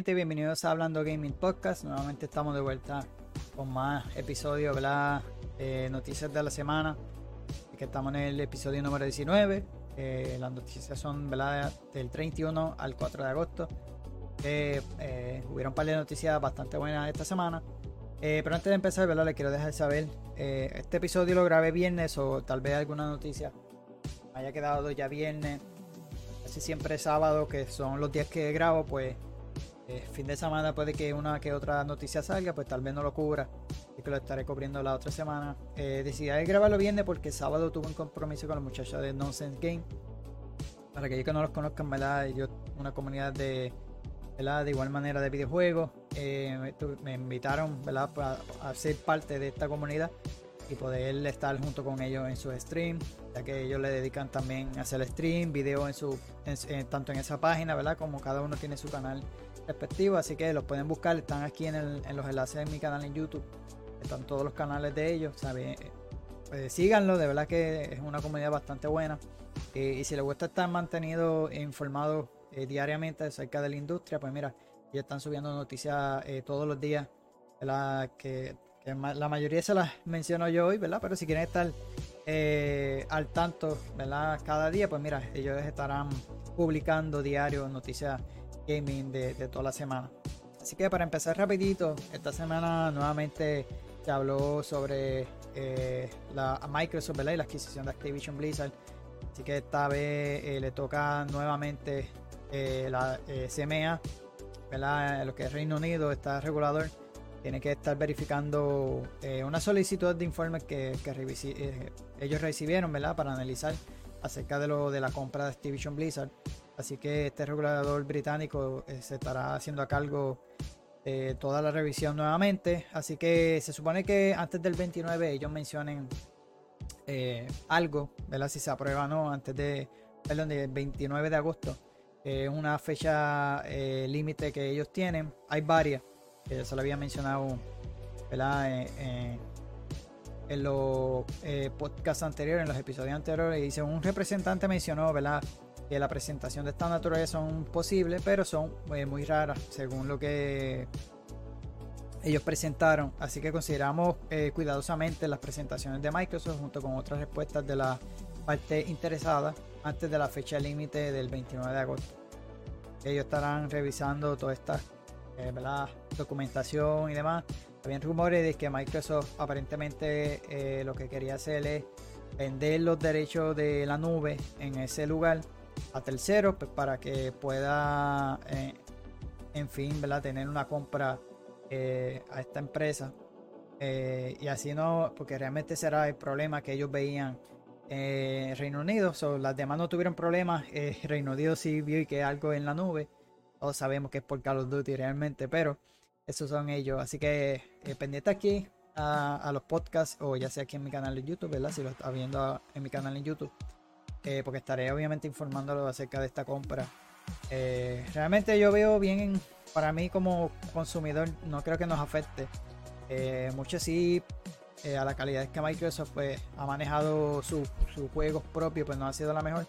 Gente, bienvenidos a Hablando Gaming Podcast. Nuevamente estamos de vuelta con más episodios, ¿verdad? Eh, noticias de la semana. Que estamos en el episodio número 19. Eh, las noticias son, ¿verdad? Del 31 al 4 de agosto. Eh, hubieron un par de noticias bastante buenas esta semana. pero antes de empezar, ¿verdad? Les quiero dejar saber. este episodio lo grabé viernes o tal vez alguna noticia haya quedado ya viernes. Casi siempre sábado, que son los días que grabo, pues eh, fin de semana puede que una que otra noticia salga, pues tal vez no lo cubra y que lo estaré cubriendo la otra semana. Eh, decidí grabarlo viernes porque sábado tuve un compromiso con los muchachos de Nonsense Game. Para aquellos que no los conozcan, ¿verdad? Yo, una comunidad de, ¿verdad? de igual manera de videojuegos. Eh, me, invitaron ¿verdad? a ser parte de esta comunidad y poder estar junto con ellos en su stream, ya que ellos le dedican también a hacer stream, video en su, tanto en esa página, ¿verdad? Como cada uno tiene su canal respectivo, así que los pueden buscar, están aquí en, los enlaces de mi canal en YouTube, están todos los canales de ellos, ¿sabe? Pues síganlo, de verdad que es una comunidad bastante buena. Eh, y si les gusta estar mantenido informado eh, diariamente acerca de la industria, pues mira, ellos están subiendo noticias todos los días. Que, la mayoría se las menciono yo hoy, ¿verdad? Pero si quieren estar al tanto, ¿verdad? Cada día, pues mira, ellos estarán publicando diario noticias gaming de, toda la semana. Así que para empezar rapidito, esta semana nuevamente se habló sobre eh, la Microsoft y la adquisición de Activision Blizzard. Así que esta vez eh, le toca nuevamente eh, la CMA, ¿verdad? lo que es Reino Unido, está regulador, tiene que estar verificando una solicitud de informes que, ellos recibieron ¿verdad? para analizar acerca de lo de la compra de Activision Blizzard. Así que este regulador británico eh, se estará haciendo a cargo de toda la revisión nuevamente. Así que se supone que antes del 29 ellos mencionen eh, algo, ¿verdad? Si se aprueba o no, antes de, perdón, del 29 de agosto. Es una fecha eh, límite que ellos tienen. Hay varias, que se lo había mencionado, ¿verdad? en los podcasts anteriores, en los episodios anteriores, dice un representante mencionó, ¿verdad? Que la presentación de esta naturaleza son posibles, pero son eh, muy raras según lo que ellos presentaron. Así que consideramos eh, cuidadosamente las presentaciones de Microsoft junto con otras respuestas de la parte interesada antes de la fecha límite del 29 de agosto. Ellos estarán revisando toda esta eh, documentación y demás. Habían rumores de que Microsoft aparentemente lo que quería hacer es vender los derechos de la nube en ese lugar a terceros pues, para que pueda, eh, en fin, ¿verdad? tener una compra eh, a esta empresa. Eh, y así no, porque realmente será el problema que ellos veían en Reino Unido. las demás no tuvieron problemas. Reino Unido sí vio que algo en la nube. Todos sabemos que es por Call of Duty realmente, pero esos son ellos. Así que pendiente aquí a, los podcasts o ya sea aquí en mi canal de YouTube, ¿verdad? Si lo está viendo en mi canal en YouTube. Eh, porque estaré obviamente informándolo acerca de esta compra. Eh, realmente yo veo bien, para mí como consumidor, no creo que nos afecte. Eh, mucho sí, a la calidad que Microsoft pues, ha manejado sus juegos propios, pues no ha sido la mejor.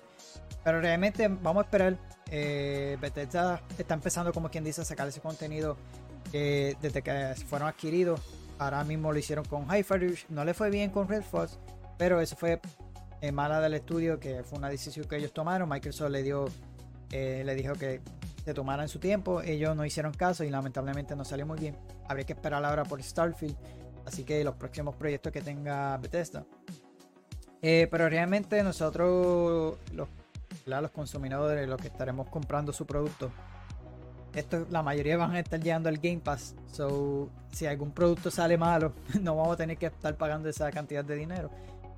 Pero realmente vamos a esperar. Bethesda está empezando, como quien dice, a sacar ese contenido desde que fueron adquiridos. Ahora mismo lo hicieron con Hyper. No le fue bien con Red Fox, pero eso fue eh, mala del estudio, que fue una decisión que ellos tomaron. Microsoft le dio, eh, le dijo que se tomara en su tiempo. Ellos no hicieron caso y lamentablemente no salió muy bien. Habría que esperar ahora por Starfield. Así que los próximos proyectos que tenga Bethesda. Eh, pero realmente nosotros, los, los consumidores, los que estaremos comprando su producto, esto, la mayoría van a estar llegando al Game Pass. So, si algún producto sale malo, no vamos a tener que estar pagando esa cantidad de dinero.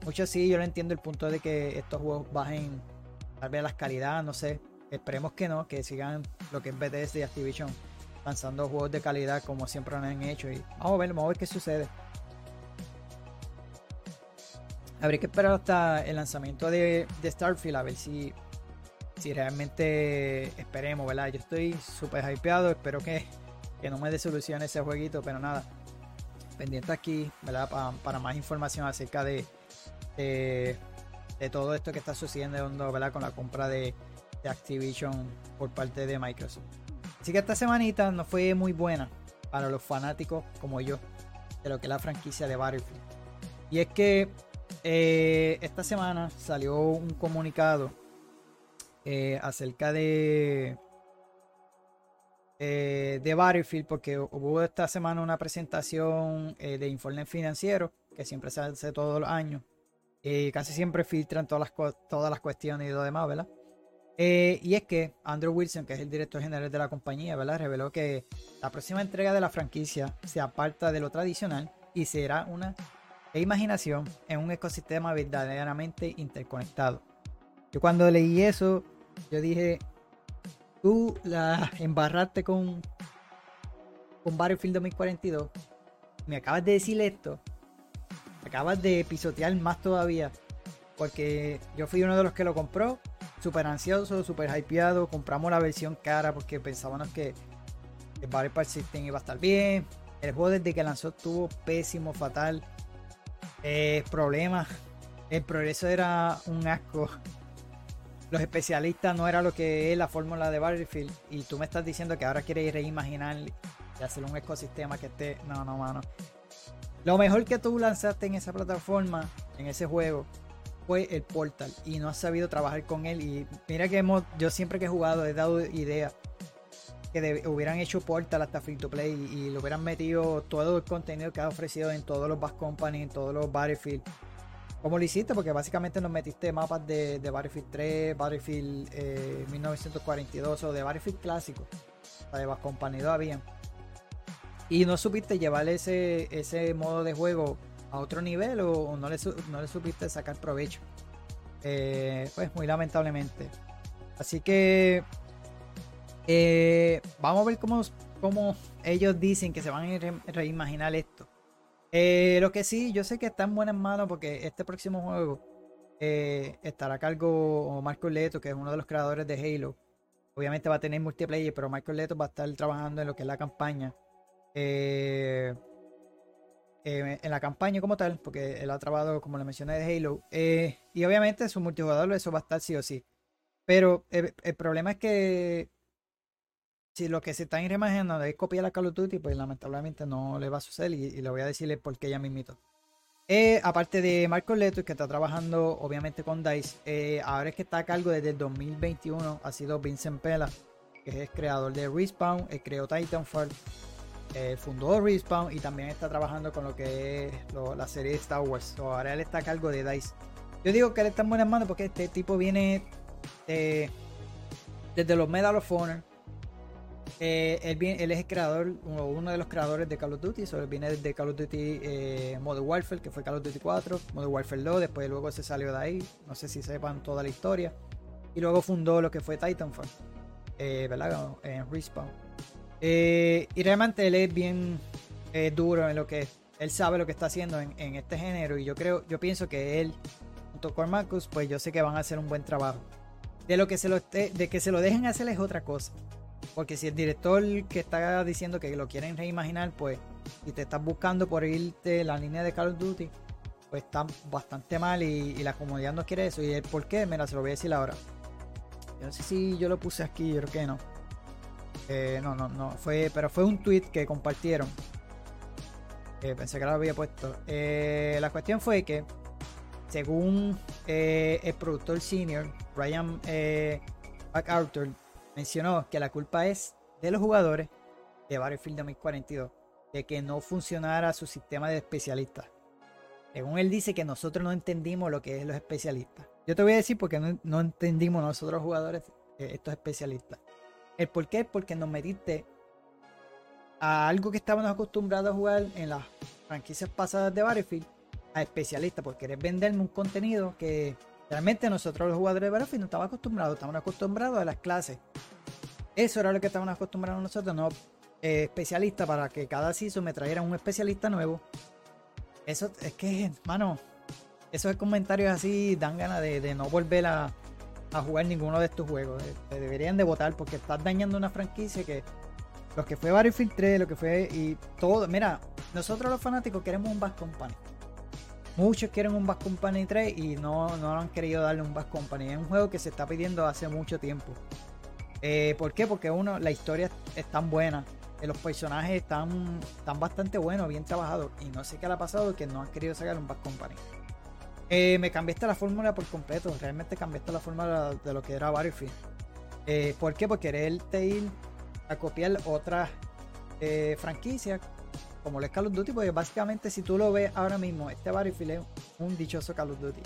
Mucho sí, yo lo entiendo el punto de que estos juegos bajen tal vez las calidad, no sé. Esperemos que no, que sigan lo que es BTS y Activision lanzando juegos de calidad como siempre lo han hecho. Y vamos a ver, vamos a ver qué sucede. Habría que esperar hasta el lanzamiento de, Starfield a ver si, si realmente esperemos, ¿verdad? Yo estoy súper hypeado, espero que, que no me desilusione ese jueguito, pero nada. Pendiente aquí, ¿verdad? para más información acerca de, de, todo esto que está sucediendo ¿verdad? con la compra de, Activision por parte de Microsoft. Así que esta semanita no fue muy buena para los fanáticos como yo de lo que es la franquicia de Battlefield. Y es que eh, esta semana salió un comunicado eh, acerca de eh, de Battlefield porque hubo esta semana una presentación de informe financiero que siempre se hace todos los años y casi siempre filtran todas las, todas las cuestiones y lo demás, ¿verdad? Eh, y es que Andrew Wilson, que es el director general de la compañía, ¿verdad? reveló que la próxima entrega de la franquicia se aparta de lo tradicional y será una imaginación en un ecosistema verdaderamente interconectado. Yo cuando leí eso, yo dije, tú la embarraste con, con Battlefield 2042, me acabas de decir esto, acabas de pisotear más todavía, porque yo fui uno de los que lo compró súper ansioso, súper hypeado. Compramos la versión cara porque pensábamos que el Battle System iba a estar bien. El juego desde que lanzó estuvo pésimo, fatal. Eh, problemas. El progreso era un asco. Los especialistas no era lo que es la fórmula de Battlefield. Y tú me estás diciendo que ahora quieres reimaginar y hacer un ecosistema que esté. No, no, mano. Lo mejor que tú lanzaste en esa plataforma, en ese juego, fue el Portal y no has sabido trabajar con él. Y mira que hemos, yo siempre que he jugado he dado idea que hubieran hecho Portal hasta Free to Play y, lo hubieran metido todo el contenido que ha ofrecido en todos los Bass Company, en todos los Battlefield. Como lo hiciste, porque básicamente nos metiste mapas de, Battlefield 3, Battlefield 1942 eh, o de Battlefield clásico. de Bass Company todavía. Y no supiste llevar ese, ese modo de juego a otro nivel o, no, le, no le supiste sacar provecho. Eh, pues muy lamentablemente. Así que eh, vamos a ver cómo, cómo, ellos dicen que se van a reimaginar esto. Eh, lo que sí, yo sé que está en buenas manos porque este próximo juego estará a cargo Marco Leto, que es uno de los creadores de Halo. Obviamente va a tener multiplayer, pero Michael Leto va a estar trabajando en lo que es la campaña. Eh, eh, en la campaña como tal, porque él ha trabajado, como le mencioné, de Halo. Eh, y obviamente su multijugador eso va a estar sí o sí. Pero el, problema es que si lo que se está reimaginando es copiar la Call of Duty, pues lamentablemente no le va a suceder y, le voy a decirle por qué ella me invito. Eh, aparte de Marco Leto, que está trabajando obviamente con DICE, ahora es que está a cargo desde el 2021, ha sido Vincent Pela, que es creador de Respawn, el creó Titanfall, eh, fundó Respawn y también está trabajando con lo que es la serie Star Wars. ahora él está a cargo de DICE. Yo digo que él está en buenas manos porque este tipo viene desde los Medal of Honor. Eh, él, es el creador, uno, de los creadores de Call of Duty. So, él viene de Call of Duty eh, Modern Warfare, que fue Call of Duty 4, Modern Warfare 2. Después, luego se salió de ahí. No sé si sepan toda la historia. Y luego fundó lo que fue Titanfall, ¿verdad? En Respawn. Eh, y realmente él es bien eh, duro en lo que él sabe lo que está haciendo en, este género. Y yo creo, yo pienso que él, junto con Marcus, pues yo sé que van a hacer un buen trabajo. De lo que se lo de que se lo dejen hacer es otra cosa. Porque si el director que está diciendo que lo quieren reimaginar, pues, y te estás buscando por irte la línea de Call of Duty, pues está bastante mal y, la comunidad no quiere eso. ¿Y el por qué? Mira, se lo voy a decir ahora. Yo no sé si yo lo puse aquí, yo creo que no. Eh, no, no, no. Fue, pero fue un tweet que compartieron. Eh, pensé que lo había puesto. Eh, la cuestión fue que, según el productor senior, Ryan MacArthur, mencionó que la culpa es de los jugadores de Battlefield 2042 de que no funcionara su sistema de especialistas. Según él dice que nosotros no entendimos lo que es los especialistas. Yo te voy a decir porque no, no entendimos nosotros jugadores estos especialistas. ¿El por qué? Porque nos metiste a algo que estábamos acostumbrados a jugar en las franquicias pasadas de Battlefield a especialistas, porque querés venderme un contenido que realmente nosotros los jugadores de Battlefield no estábamos acostumbrados, estamos acostumbrados a las clases. Eso era lo que estábamos acostumbrados nosotros, no eh, especialistas para que cada season me trajeran un especialista nuevo. Eso es que, hermano, esos comentarios así dan ganas de no volver a, a jugar ninguno de estos juegos. Eh, te deberían de votar porque estás dañando una franquicia que los que fue Battlefield 3, lo que fue y todo. Mira, nosotros los fanáticos queremos un Bass Company. Muchos quieren un Bass Company 3 y no, no han querido darle un Bass Company. Es un juego que se está pidiendo hace mucho tiempo. Eh, ¿Por qué? Porque uno, la historia es tan buena, eh, los personajes están, están bastante buenos, bien trabajados. Y no sé qué le ha pasado que no han querido sacar un Bad Company. Eh, me cambiaste la fórmula por completo. Realmente cambiaste la fórmula de lo que era Battlefield. Eh, ¿Por qué? Porque quererte ir a copiar otras eh, franquicias como el Call of Duty, porque básicamente si tú lo ves ahora mismo, este Battlefield es un dichoso Call of Duty.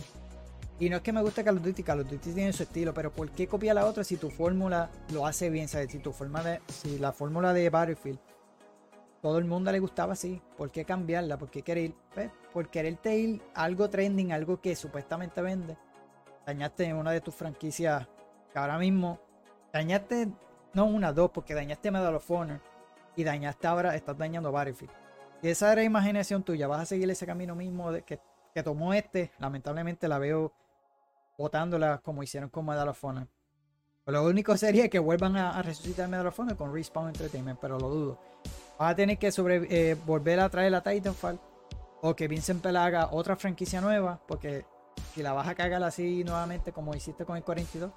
Y no es que me guste Call of Duty, Call of Duty tiene su estilo, pero ¿por qué copiar la otra si tu fórmula lo hace bien? ¿sabes? Si tu fórmula, si la fórmula de Battlefield todo el mundo le gustaba así, ¿por qué cambiarla? ¿Por qué querer, pues, por quererte ir algo trending, algo que supuestamente vende? Dañaste una de tus franquicias que ahora mismo dañaste, no una, dos, porque dañaste Medal of Honor y dañaste ahora, estás dañando Battlefield. Y esa era imaginación tuya, vas a seguir ese camino mismo de que, que tomó este, lamentablemente la veo botándola como hicieron con Medal of Honor. Lo único sería que vuelvan a, resucitar Medal of Honor con Respawn Entertainment, pero lo dudo. Vas a tener que sobre, eh, volver a traer la Titanfall o que Vincent Pell haga otra franquicia nueva, porque si la vas a cagar así nuevamente como hiciste con el 42.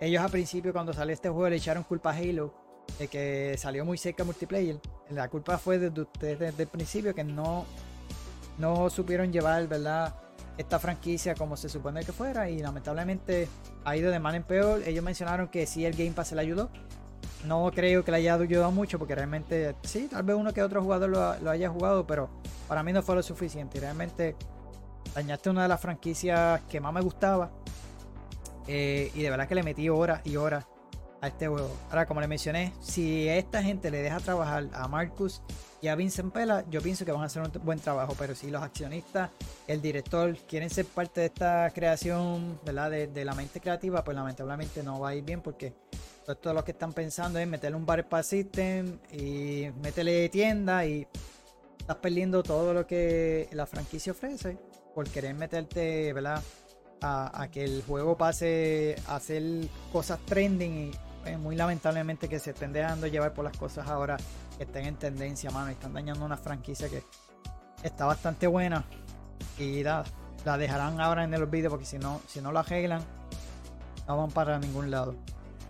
Ellos al principio cuando salió este juego le echaron culpa a Halo de que salió muy cerca multiplayer. La culpa fue de ustedes desde el principio que no, no supieron llevar, ¿verdad? Esta franquicia como se supone que fuera y lamentablemente ha ido de mal en peor. Ellos mencionaron que sí el Game Pass le ayudó. No creo que le haya ayudado mucho porque realmente sí, tal vez uno que otro jugador lo, haya jugado, pero para mí no fue lo suficiente. Realmente dañaste una de las franquicias que más me gustaba. Eh, y de verdad que le metí horas y horas a este juego. Ahora, como le mencioné, si esta gente le deja trabajar a Marcus y a Vincent Pela, yo pienso que van a hacer un buen trabajo. Pero si los accionistas, el director, quieren ser parte de esta creación, ¿verdad? De, la mente creativa, pues lamentablemente no va a ir bien porque todo lo que están pensando es meterle un bar para system y meterle tienda y estás perdiendo todo lo que la franquicia ofrece por querer meterte, ¿verdad? A, que el juego pase a hacer cosas trending y pues, muy lamentablemente que se estén dejando llevar por las cosas ahora que estén en tendencia, mano, y están dañando una franquicia que está bastante buena y la, la dejarán ahora en el olvido porque si no, si no lo arreglan, no van para ningún lado.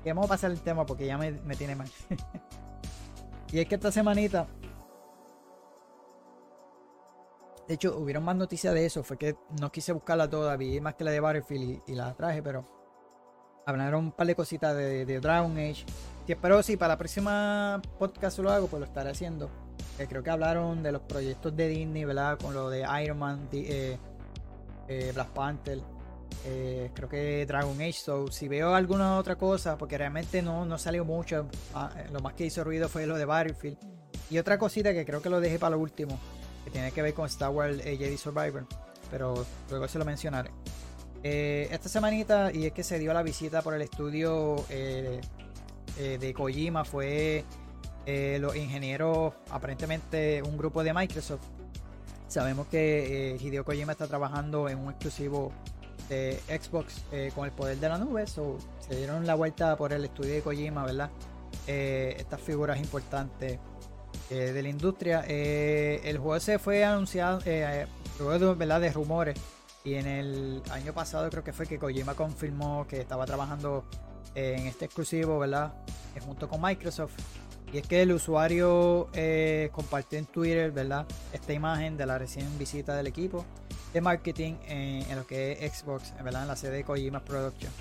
Y vamos a pasar el tema porque ya me, tiene mal. y es que esta semanita de hecho, hubieron más noticias de eso. Fue que no quise buscarla todavía, más que la de Battlefield y, la traje, pero hablaron un par de cositas de, Dragon Age. Y espero si para la próxima podcast lo hago, pues lo estaré haciendo. creo que hablaron de los proyectos de Disney, ¿verdad? Con lo de Iron Man, eh, eh, Black Panther. Eh, creo que Dragon Age. So, si veo alguna otra cosa, porque realmente no, no salió mucho. Ah, lo más que hizo ruido fue lo de Battlefield. Y otra cosita que creo que lo dejé para lo último que tiene que ver con Star Wars eh, Jedi Survivor, pero luego se lo mencionaré. Eh, esta semanita, y es que se dio la visita por el estudio eh, de Kojima, fue los ingenieros, aparentemente un grupo de Microsoft. Sabemos que Hideo Kojima está trabajando en un exclusivo de Xbox con el poder de la nube, so, se dieron la vuelta por el estudio de Kojima, ¿verdad? estas figuras importantes eh, de la industria. Eh, el juego se fue anunciado eh, luego de rumores y en el año pasado creo que fue que Kojima confirmó que estaba trabajando en este exclusivo, ¿verdad? junto con Microsoft. Y es que el usuario compartió en Twitter, ¿verdad? Esta imagen de la recién visita del equipo de marketing en, lo que es Xbox, ¿verdad? En la sede de Kojima Production.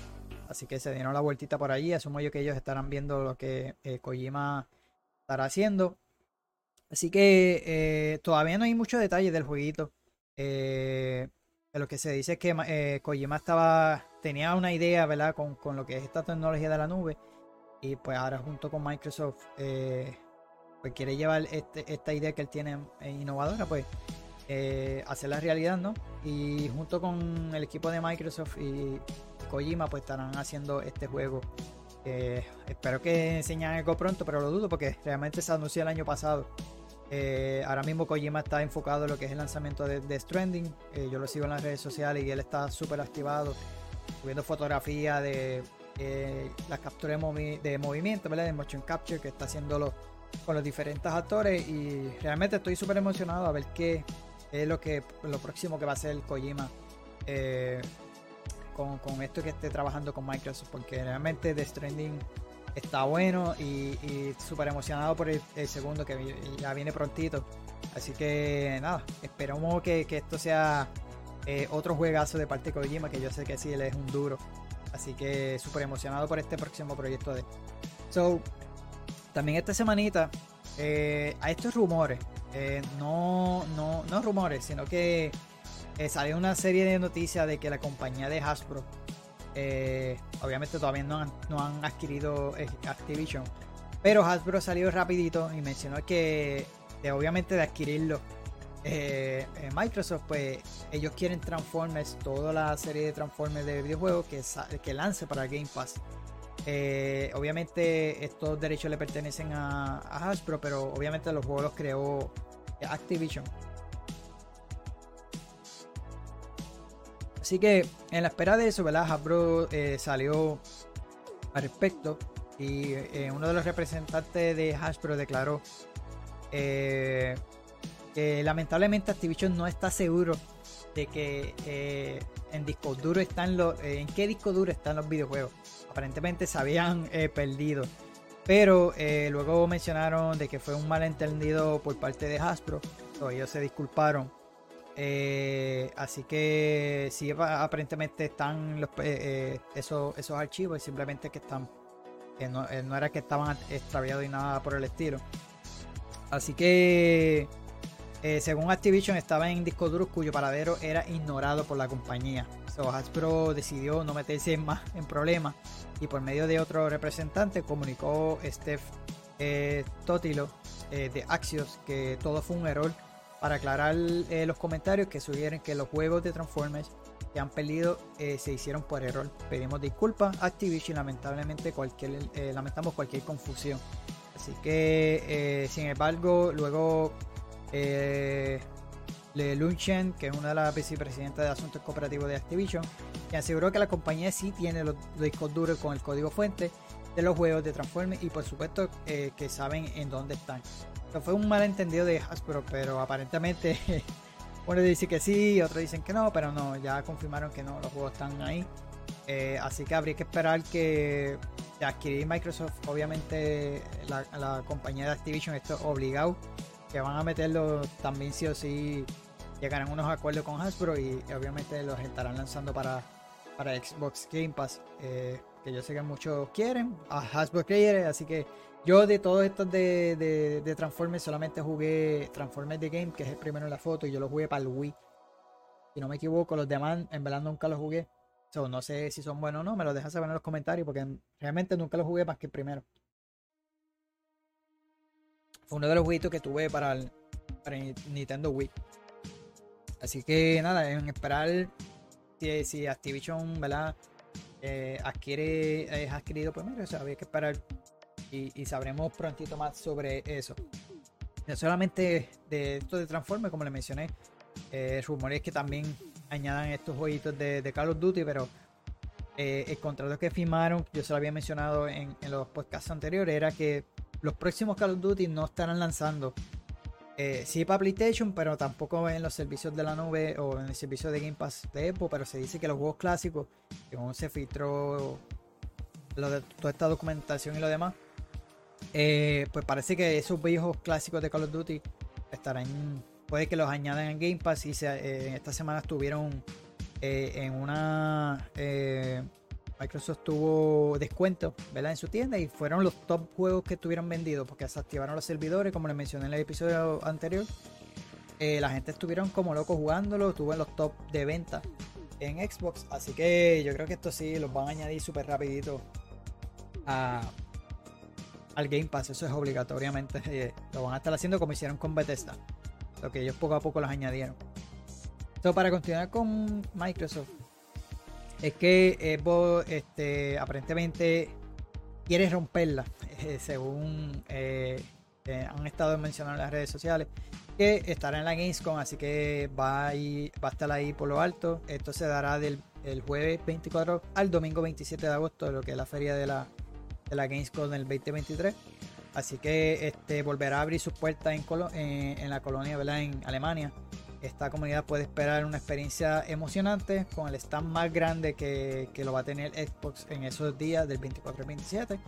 Así que se dieron la vueltita por allí. Asumo yo que ellos estarán viendo lo que Kojima estará haciendo. Así que eh, todavía no hay muchos detalles del jueguito. Eh, lo que se dice es que eh, Kojima estaba, tenía una idea, ¿verdad? Con, lo que es esta tecnología de la nube. Y pues ahora junto con Microsoft, pues quiere llevar este, esta idea que él tiene innovadora, pues hacerla realidad, ¿no? Y junto con el equipo de Microsoft y Kojima, pues estarán haciendo este juego. espero que enseñen algo pronto, pero lo dudo porque realmente se anunció el año pasado. Eh, ahora mismo Kojima está enfocado en lo que es el lanzamiento de, Stranding. Eh, yo lo sigo en las redes sociales y él está súper activado, subiendo fotografías de eh, las capturas de, movimiento, ¿verdad? de motion capture que está haciéndolo con los diferentes actores. Y realmente estoy súper emocionado a ver qué es lo, que, lo próximo que va a hacer Kojima con, con, esto que esté trabajando con Microsoft, porque realmente The Stranding está bueno y, súper emocionado por el, segundo que ya viene prontito. Así que nada, esperamos que, esto sea eh, otro juegazo de parte de Kojima, que yo sé que sí, él es un duro. Así que súper emocionado por este próximo proyecto de So, también esta semanita eh, a estos rumores, eh, no, no, no rumores, sino que salió una serie de noticias de que la compañía de Hasbro eh, obviamente todavía no han, no han adquirido eh, Activision. Pero Hasbro salió rapidito y mencionó que obviamente de adquirirlo eh, Microsoft, pues ellos quieren Transformers, toda la serie de Transformers de videojuegos que, que lance para Game Pass. obviamente estos derechos le pertenecen a, a, Hasbro, pero obviamente los juegos los creó Activision. Así que en la espera de eso, ¿verdad? Hasbro eh, salió al respecto y eh, uno de los representantes de Hasbro declaró eh, que lamentablemente Activision no está seguro de que en disco duro están los en qué disco duro están los videojuegos. Aparentemente se habían perdido. Pero luego mencionaron de que fue un malentendido por parte de Hasbro. ellos se disculparon eh, así que sí, aparentemente están los, eh, eh, esos, esos archivos y simplemente que están, no, era que estaban extraviados y nada por el estilo. Así que, según Activision, estaba en disco duro cuyo paradero era ignorado por la compañía. So, Hasbro decidió no meterse más en problemas y por medio de otro representante comunicó Steph Totilo de Axios que todo fue un error para aclarar eh, los comentarios que sugieren que los juegos de Transformers que han perdido eh, se hicieron por error. Pedimos disculpas a Activision, lamentablemente cualquier, eh, lamentamos cualquier confusión. Así que, sin embargo, luego Le Lunchen, que es una de las vicepresidentas de asuntos cooperativos de Activision, que aseguró que la compañía sí tiene los discos duros con el código fuente de los juegos de Transformers y por supuesto que saben en dónde están fue un malentendido de Hasbro, pero aparentemente uno dice que sí, otros dicen que no, pero no, ya confirmaron que no, los juegos están ahí. Eh, así que habría que esperar que adquirir Microsoft, obviamente la, compañía de Activision, esto obligado, van a meterlo también sí o sí, llegarán unos acuerdos con Hasbro y, obviamente los estarán lanzando para, para Xbox Game Pass, eh, que yo sé que muchos quieren, a Hasbro quiere, así que yo de todos estos de, de, Transformers solamente jugué Transformers The Game, que es el primero en la foto, y yo lo jugué para el Wii. Si no me equivoco, los demás en verdad nunca los jugué. no sé si son buenos o no, me lo dejas saber en los comentarios, porque realmente nunca los jugué más que el primero. Fue uno de los jueguitos que tuve para el, Nintendo Wii. Así que nada, en esperar si, si Activision, ¿verdad? Eh, adquiere, es adquirido, pues mira, o había que esperar y, sabremos prontito más sobre eso. No solamente de esto de Transformers, como le mencioné, eh, rumores que también añadan estos jueguitos de, Call of Duty, pero eh, el contrato que firmaron, yo se lo había mencionado en, los podcasts anteriores, era que los próximos Call of Duty no estarán lanzando. Eh, sí para PlayStation, pero tampoco en los servicios de la nube o en el servicio de Game Pass de Epo, pero se dice que los juegos clásicos, según se filtró lo de toda esta documentación y lo demás, eh, pues parece que esos viejos clásicos de Call of Duty estarán. Puede que los añadan en Game Pass y eh, en esta semana estuvieron eh, en una. Microsoft tuvo descuento ¿verdad? en su tienda y fueron los top juegos que estuvieron vendidos porque se activaron los servidores, como les mencioné en el episodio anterior. la gente estuvieron como locos jugándolo, estuvo en los top de venta en Xbox. Así que yo creo que esto sí los van a añadir súper rapidito al Game Pass, eso es obligatoriamente. Eh, lo van a estar haciendo como hicieron con Bethesda. Lo que ellos poco a poco los añadieron. Entonces, para continuar con Microsoft, es que Xbox este, aparentemente quiere romperla, eh, según eh, han estado mencionando en las redes sociales, que estará en la Gamescom, así que va a, va a estar ahí por lo alto. Esto se dará del el jueves 24 al domingo 27 de agosto, lo que es la feria de la de la Gamescom del 2023. Así que este, volverá a abrir sus puertas en, en, la colonia, ¿verdad? En Alemania. Esta comunidad puede esperar una experiencia emocionante con el stand más grande que, lo va a tener Xbox en esos días del 24 al 27.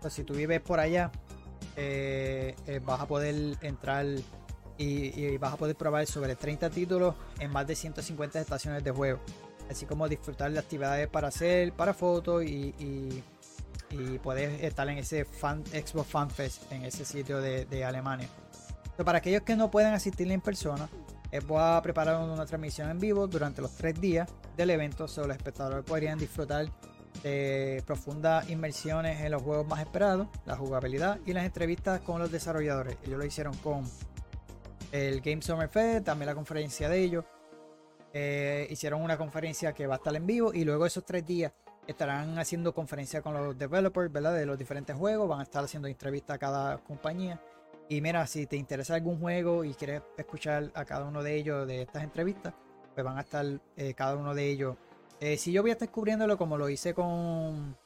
pues si tú vives por allá, eh, eh, vas a poder entrar y, vas a poder probar sobre 30 títulos en más de 150 estaciones de juego. Así como disfrutar de actividades para hacer, para fotos y, y, poder estar en ese fan, Xbox Fan Fest en ese sitio de, Alemania. para aquellos que no puedan asistir en persona, voy a preparar una transmisión en vivo durante los tres días del evento. Solo los espectadores podrían disfrutar de profundas inmersiones en los juegos más esperados, la jugabilidad y las entrevistas con los desarrolladores. Ellos lo hicieron con el Game Summer Fest, también la conferencia de ellos. Eh, hicieron una conferencia que va a estar en vivo y luego esos tres días estarán haciendo conferencia con los developers ¿verdad? de los diferentes juegos. Van a estar haciendo entrevistas a cada compañía. Y mira, si te interesa algún juego y quieres escuchar a cada uno de ellos de estas entrevistas, pues van a estar eh, cada uno de ellos. Eh, si yo voy a estar cubriéndolo como lo hice con,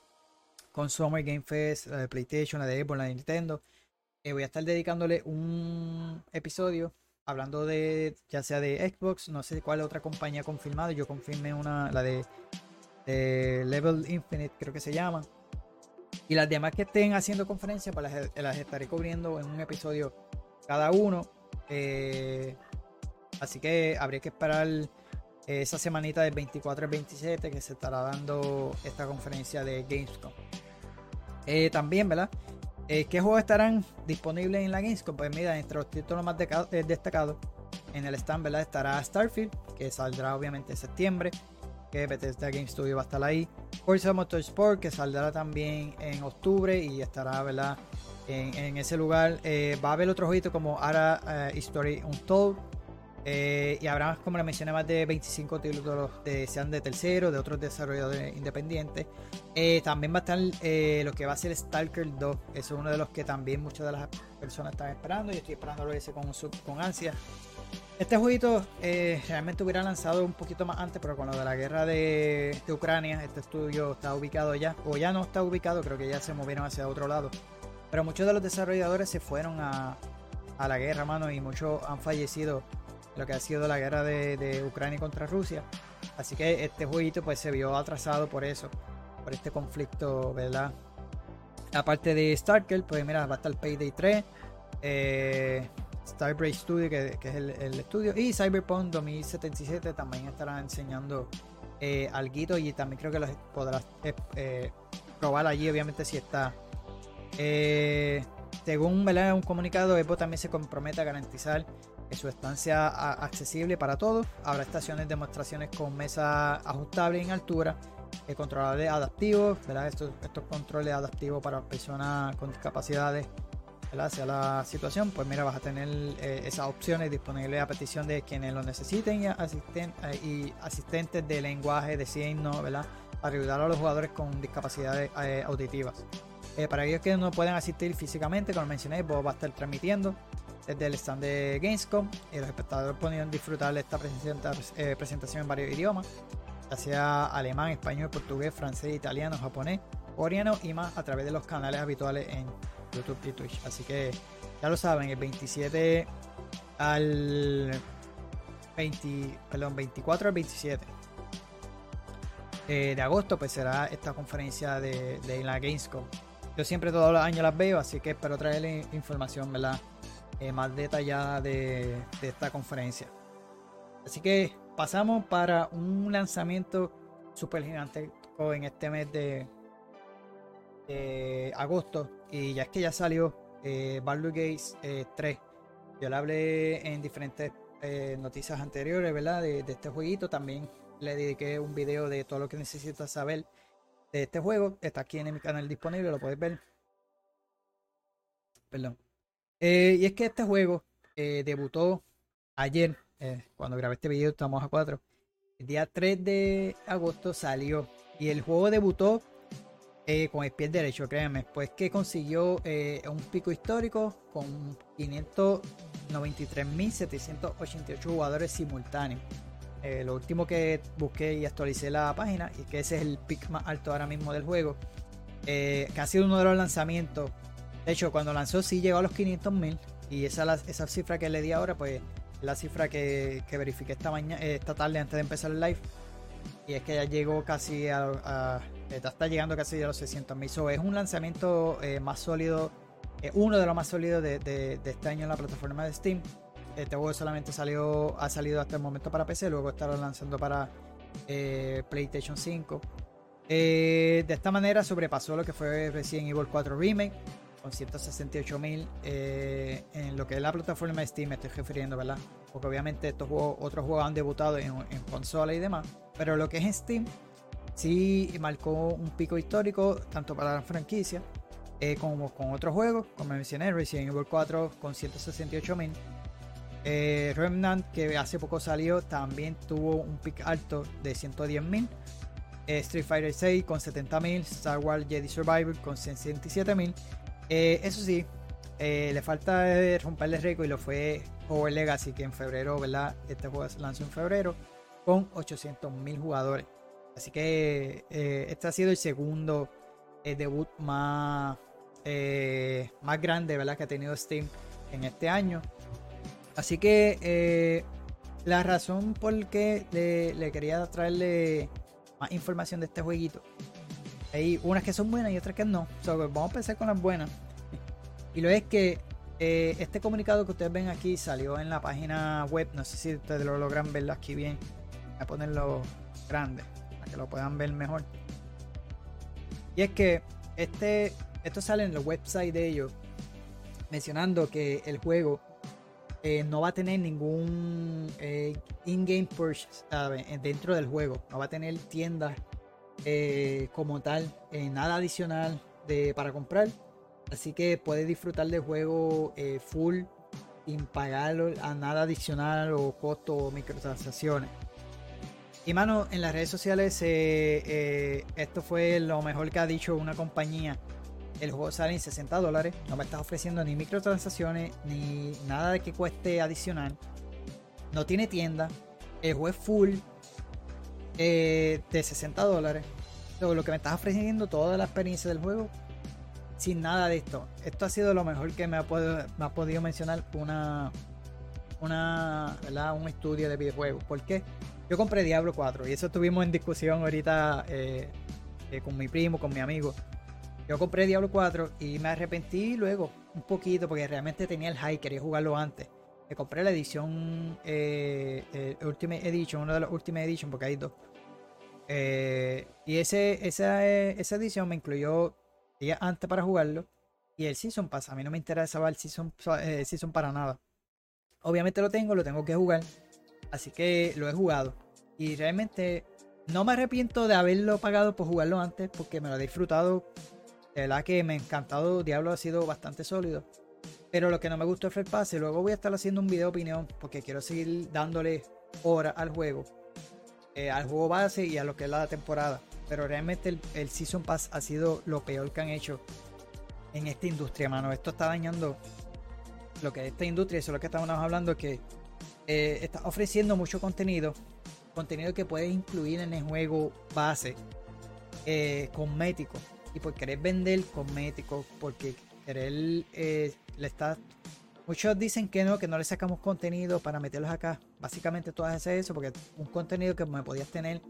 con Summer Game Fest, la de PlayStation, la de Xbox, la de Nintendo, eh, voy a estar dedicándole un episodio hablando de ya sea de Xbox, no sé cuál otra compañía confirmada. Yo confirmé una, la de, Level Infinite, creo que se llama. Y las demás que estén haciendo conferencias, pues las, estaré cubriendo en un episodio cada uno. Eh, así que habría que esperar esa semanita del 24 al 27 que se estará dando esta conferencia de Gamescom. Eh, también, ¿verdad? Eh, ¿Qué juegos estarán disponibles en la Gamescom? Pues mira, entre los títulos más eh, destacados en el stand, ¿verdad? Estará Starfield, que saldrá obviamente en septiembre, que Bethesda Game Studio va a estar ahí. Forza Motorsport, que saldrá también en octubre y estará, ¿verdad? En, ese lugar. Eh, va a haber otro jueguito como Ara History Untold, eh, y habrá, como les mencioné, más de 25 títulos de, sean de tercero, de otros desarrolladores independientes. También va a estar lo que va a ser Stalker 2. Eso es uno de los que también muchas de las personas están esperando. Yo estoy esperando ese con, con ansia. Este jueguito realmente hubiera lanzado un poquito más antes, pero con lo de la guerra de, Ucrania, este estudio está ubicado ya, o ya no está ubicado, creo que ya se movieron hacia otro lado. Pero muchos de los desarrolladores se fueron a, la guerra, mano, y muchos han fallecido lo que ha sido la guerra de, Ucrania contra Rusia. Así que este jueguito pues se vio atrasado por eso, por este conflicto, ¿verdad? Aparte de Starker, pues mira, va a estar Payday 3, eh, Starbreak Studio, que, es el, estudio, y Cyberpunk 2077 también estará enseñando eh, algo y también creo que los podrás eh, eh, probar allí, obviamente, si está. según ¿verdad? un comunicado, Evo también se compromete a garantizar su estancia accesible para todos. Habrá estaciones de demostraciones con mesa ajustable en altura, eh, controladores adaptivos, estos controles adaptivos para personas con discapacidades hacia la situación, pues mira, vas a tener eh, esas opciones disponibles a petición de quienes lo necesiten y, asisten, eh, y asistentes de lenguaje, de signo, ¿verdad? Para ayudar a los jugadores con discapacidades auditivas. para aquellos que no pueden asistir físicamente, como mencioné, vos va a estar transmitiendo desde el stand de Gamescom y los espectadores podían disfrutar de esta eh, presentación en varios idiomas, ya sea alemán, español, portugués, francés, italiano, japonés, coreano y más a través de los canales habituales en YouTube y Twitch. Así que ya lo saben, el 27 al 20, perdón, 24 al 27 eh, de agosto pues será esta conferencia de, la Gamescom. Yo siempre todos los años las veo, así que espero traerles información. Eh, más detallada de, esta conferencia. Así que pasamos para un lanzamiento super gigante en este mes de, agosto. Y ya es que ya salió eh, Gates 3. Eh, Yo le hablé en diferentes eh, noticias anteriores, ¿verdad? De, de, este jueguito. También le dediqué un video de todo lo que necesitas saber de este juego. Está aquí en mi canal disponible, lo puedes ver. Perdón. Eh, y es que este juego debutó ayer, cuando grabé este video, estamos a 4. El día 3 de agosto salió y el juego debutó con el pie derecho, créanme, pues que consiguió un pico histórico con 593.788 jugadores simultáneos. lo último que busqué y actualicé la página y que ese es el pick más alto ahora mismo del juego, que ha sido uno de los lanzamientos de hecho, cuando lanzó sí llegó a los 500 mil. Y esa, esa cifra que le di ahora, pues la cifra que, que verifiqué esta, mañana, eh, esta tarde antes de empezar el live. Y es que ya llegó casi a, está llegando casi a los 600 mil. es un lanzamiento eh, más sólido, eh, uno de los más sólidos de, este año en la plataforma de Steam. Este juego solamente salió, ha salido hasta el momento para PC, luego estará lanzando para PlayStation 5. de esta manera sobrepasó lo que fue Resident Evil 4 Remake con 168 mil en lo que es la plataforma de Steam, estoy refiriendo, ¿verdad? Porque obviamente estos juegos, otros juegos han debutado en, en consola y demás, pero lo que es Steam sí marcó un pico histórico tanto para la franquicia eh, como con otros juegos, como mencioné, Resident Evil 4 con 168 mil. Eh, Remnant, que hace poco salió, también tuvo un pico alto de 110 mil. Eh, Street Fighter 6 con 70 mil. Star Wars Jedi Survivor con 67 mil. eso sí, le falta romperle récord y lo fue Hogwarts Legacy, que en febrero, ¿verdad? Este juego se lanzó en febrero con 800 mil jugadores. Así que eh, este ha sido el segundo eh, debut más, eh, más grande ¿verdad? que ha tenido Steam en este año. Así que la razón por que le, quería traerle más información de este jueguito. Hay unas que son buenas y otras que no. vamos a empezar con las buenas. Y lo es que este comunicado que ustedes ven aquí salió en la página web. No sé si ustedes lo logran verlo aquí bien. Voy a ponerlo grande que lo puedan ver mejor. Y es que este, esto sale en el website de ellos mencionando que el juego eh, no va a tener ningún eh, in-game purchase dentro del juego. No va a tener tiendas eh, como tal, nada adicional de, para comprar. Así que puedes disfrutar del juego full sin pagar a nada adicional o costo o microtransacciones. Y mano, en las redes sociales eh, eh, esto fue lo mejor que ha dicho una compañía. El juego sale en 60 dólares. No me estás ofreciendo ni microtransacciones ni nada de que cueste adicional. No tiene tienda. El juego es full eh, de 60 dólares. Lo que me estás ofreciendo, toda la experiencia del juego, sin nada de esto. Esto ha sido lo mejor que me ha, podido mencionar una, una, un estudio de videojuegos. ¿Por qué? Yo compré Diablo 4 y eso estuvimos en discusión ahorita eh, eh, con mi primo, con mi amigo. Yo compré Diablo 4 y me arrepentí luego un poquito porque realmente tenía el hype, quería jugarlo antes. Me compré la edición eh, Ultimate Edition, uno de los Ultimate Edition porque hay dos. y ese, esa, esa edición me incluyó días antes para jugarlo. Y el Season Pass, a mí no me interesaba el Season, season para nada. Obviamente lo tengo, lo tengo que jugar. Así que lo he jugado. Y realmente no me arrepiento de haberlo pagado por jugarlo antes porque me lo he disfrutado. De verdad que me ha encantado. Diablo ha sido bastante sólido. Pero lo que no me gustó fue el pase. Luego voy a estar haciendo un video opinión porque quiero seguir dándole hora al juego. Eh, al juego base y a lo que es la temporada. Pero realmente el, Season Pass ha sido lo peor que han hecho en esta industria, mano. Esto está dañando lo que es esta industria. Eso es lo que estamos hablando. Que eh, está ofreciendo mucho contenido, contenido que puedes incluir en el juego base, eh, cosméticos. Y por querer vender cosméticos, porque querer eh, le está. Muchos dicen que no, que no le sacamos contenido para meterlos acá. Básicamente tú haces eso porque un contenido que me podías tener,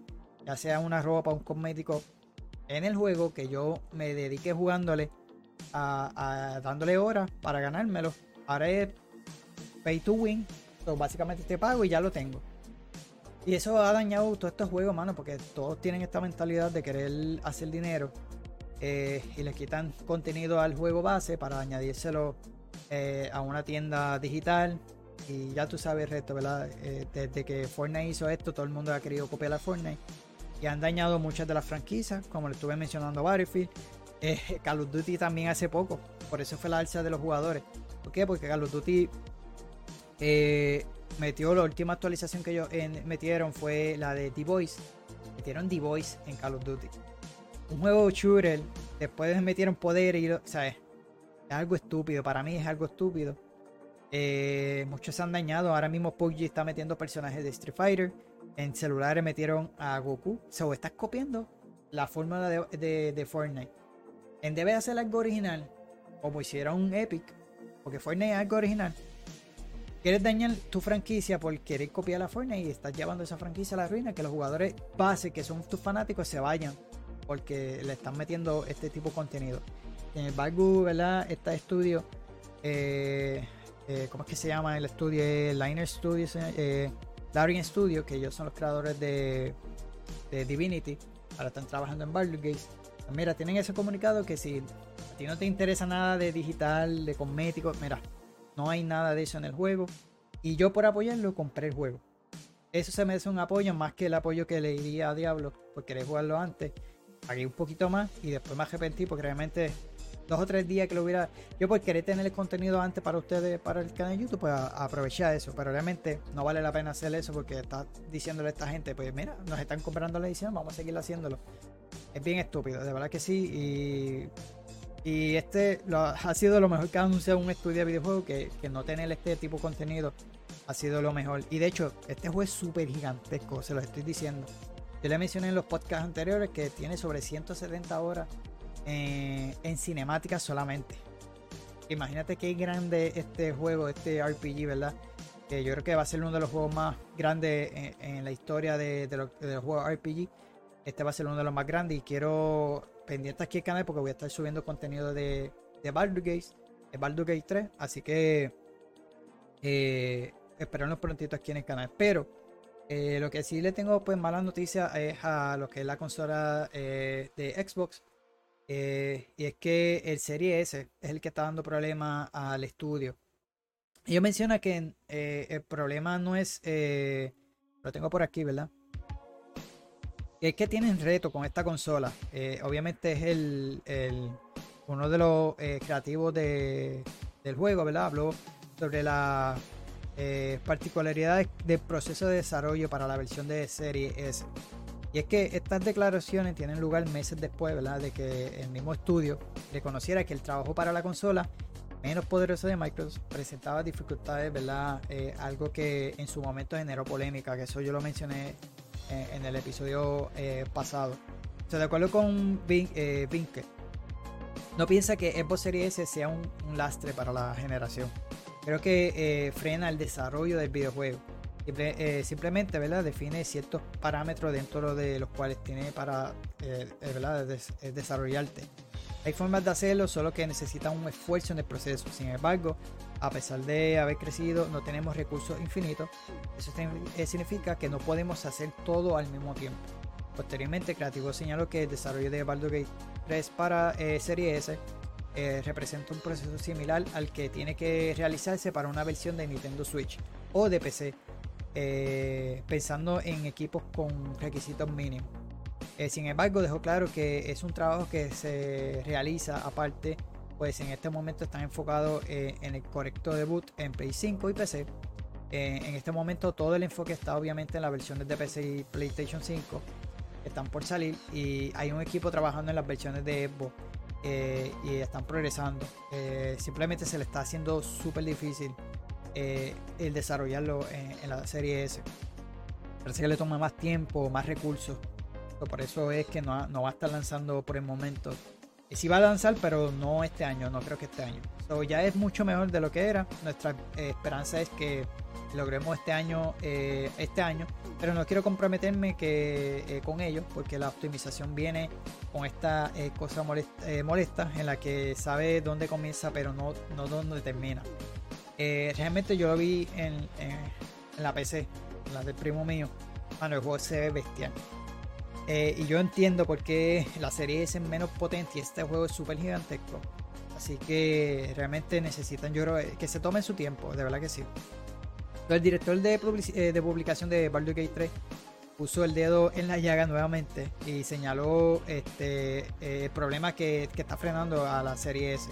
ya sea una ropa, un cosmético, en el juego que yo me dediqué jugándole a dándole horas para ganármelo. Ahora es pay to win básicamente te pago y ya lo tengo. Y eso ha dañado todos estos juegos, mano, porque todos tienen esta mentalidad de querer hacer dinero eh, y le quitan contenido al juego base para añadírselo eh, a una tienda digital. Y ya tú sabes el ¿verdad? Eh, desde que Fortnite hizo esto, todo el mundo ha querido copiar a Fortnite. Y han dañado muchas de las franquicias, como le estuve mencionando Battlefield. Call of Duty también hace poco. Por eso fue la alza de los jugadores. ¿Por qué? Porque Call of Duty eh, metió la última actualización que ellos metieron fue la de The Voice. Metieron The Voice en Call of Duty. Un juego shooter. Después metieron poder y o sea, es algo estúpido. Para mí es algo estúpido. Eh, muchos se han dañado. Ahora mismo PUBG está metiendo personajes de Street Fighter. En celulares metieron a Goku. O sea, estás copiando la fórmula de, de, Fortnite. En vez de hacer algo original, como hicieron Epic, porque Fortnite es algo original, quieres dañar tu franquicia por querer copiar la Fortnite y estás llevando esa franquicia a la ruina, que los jugadores base, que son tus fanáticos, se vayan. porque le están metiendo este tipo de contenido. En el embargo, ¿verdad? Este estudio, eh, eh, ¿cómo es que se llama el estudio? Liner Studios, eh, Studio, que ellos son los creadores de, Divinity, ahora están trabajando en Baldur's Gate. Mira, tienen ese comunicado que si a ti no te interesa nada de digital, de cosméticos, mira, no hay nada de eso en el juego. Y yo por apoyarlo compré el juego. Eso se me hace un apoyo más que el apoyo que le diría a Diablo por querer jugarlo antes. Pagué un poquito más y después me arrepentí porque realmente dos o tres días que lo hubiera. Yo por querer tener el contenido antes para ustedes, para el canal de YouTube, pues aprovechar eso. Pero realmente no vale la pena hacer eso porque está diciéndole a esta gente, pues mira, nos están comprando la edición, vamos a seguir haciéndolo. Es bien estúpido, de verdad que sí. Y, y este ha sido lo mejor que ha anunciado un estudio de videojuegos que, que no tener este tipo de contenido ha sido lo mejor. Y de hecho, este juego es súper gigantesco, se lo estoy diciendo. Yo le mencioné en los podcasts anteriores que tiene sobre 170 horas en cinemática solamente. Imagínate qué grande este juego, este RPG, ¿verdad? Que yo creo que va a ser uno de los juegos más grandes en, la historia de, los, juegos RPG. Este va a ser uno de los más grandes y quiero pendiente aquí el canal porque voy a estar subiendo contenido de, de Baldur's Gate, de Baldur's Gate 3. Así que eh, esperarnos prontito aquí en el canal. Pero eh, lo que sí le tengo pues malas noticias es a lo que es la consola eh, de Xbox. Eh, y es que el Serie S es el que está dando problemas al estudio. Ellos mencionan que el problema no es... lo tengo por aquí, ¿verdad? Es que tienen reto con esta consola. obviamente es el, uno de los creativos del juego, ¿verdad? Habló sobre la eh, particularidades del proceso de desarrollo para la versión de serie S. Y es que estas declaraciones tienen lugar meses después ¿verdad? de que el mismo estudio reconociera que el trabajo para la consola menos poderosa de Microsoft presentaba dificultades, ¿verdad? Eh, algo que en su momento generó polémica, que eso yo lo mencioné eh, en el episodio pasado. de acuerdo con Vinke, no piensa que Xbox Series S sea un lastre para la generación creo que eh, frena el desarrollo del videojuego. Eh, simplemente ¿verdad? define ciertos parámetros dentro de los cuales tiene para eh, ¿verdad? desarrollarte. Hay formas de hacerlo, solo que necesita un esfuerzo en el proceso. Sin embargo, a pesar de haber crecido, no tenemos recursos infinitos. Eso significa que no podemos hacer todo al mismo tiempo. Posteriormente, Creativo señaló que el desarrollo de Baldur's Gate 3 para Serie S eh, representa un proceso similar al que tiene que realizarse para una versión de Nintendo Switch o de PC, eh, pensando en equipos con requisitos mínimos. Eh, sin embargo, dejó claro que es un trabajo que se realiza aparte, pues en este momento están enfocados en el correcto debut en Play 5 y PC. en este momento todo el enfoque está obviamente en las versiones de PC y PlayStation 5 están por salir y hay un equipo trabajando en las versiones de Xbox eh, y están progresando. Eh, simplemente se le está haciendo súper difícil eh, el desarrollarlo en, la serie S. Parece que le toma más tiempo, más recursos. Por eso es que no, no va a estar lanzando por el momento. Sí va a lanzar, pero no este año, no creo que este año. ya es mucho mejor de lo que era. Nuestra esperanza es que logremos este año, eh, este año, pero no quiero comprometerme eh, con ello porque la optimización viene con esta eh, cosa molesta, en la que sabe dónde comienza pero no, no dónde termina. realmente yo lo vi en, la PC, la del primo mío, cuando el juego se ve bestial. Y yo entiendo por qué la serie es menos potente y este juego es súper gigantesco. Así que realmente necesitan, yo creo, que se tomen su tiempo, de verdad que sí. El director eh, de, publicación de Baldur's Gate 3 puso el dedo en la llaga nuevamente y señaló este eh, el problema que, está frenando a la serie S.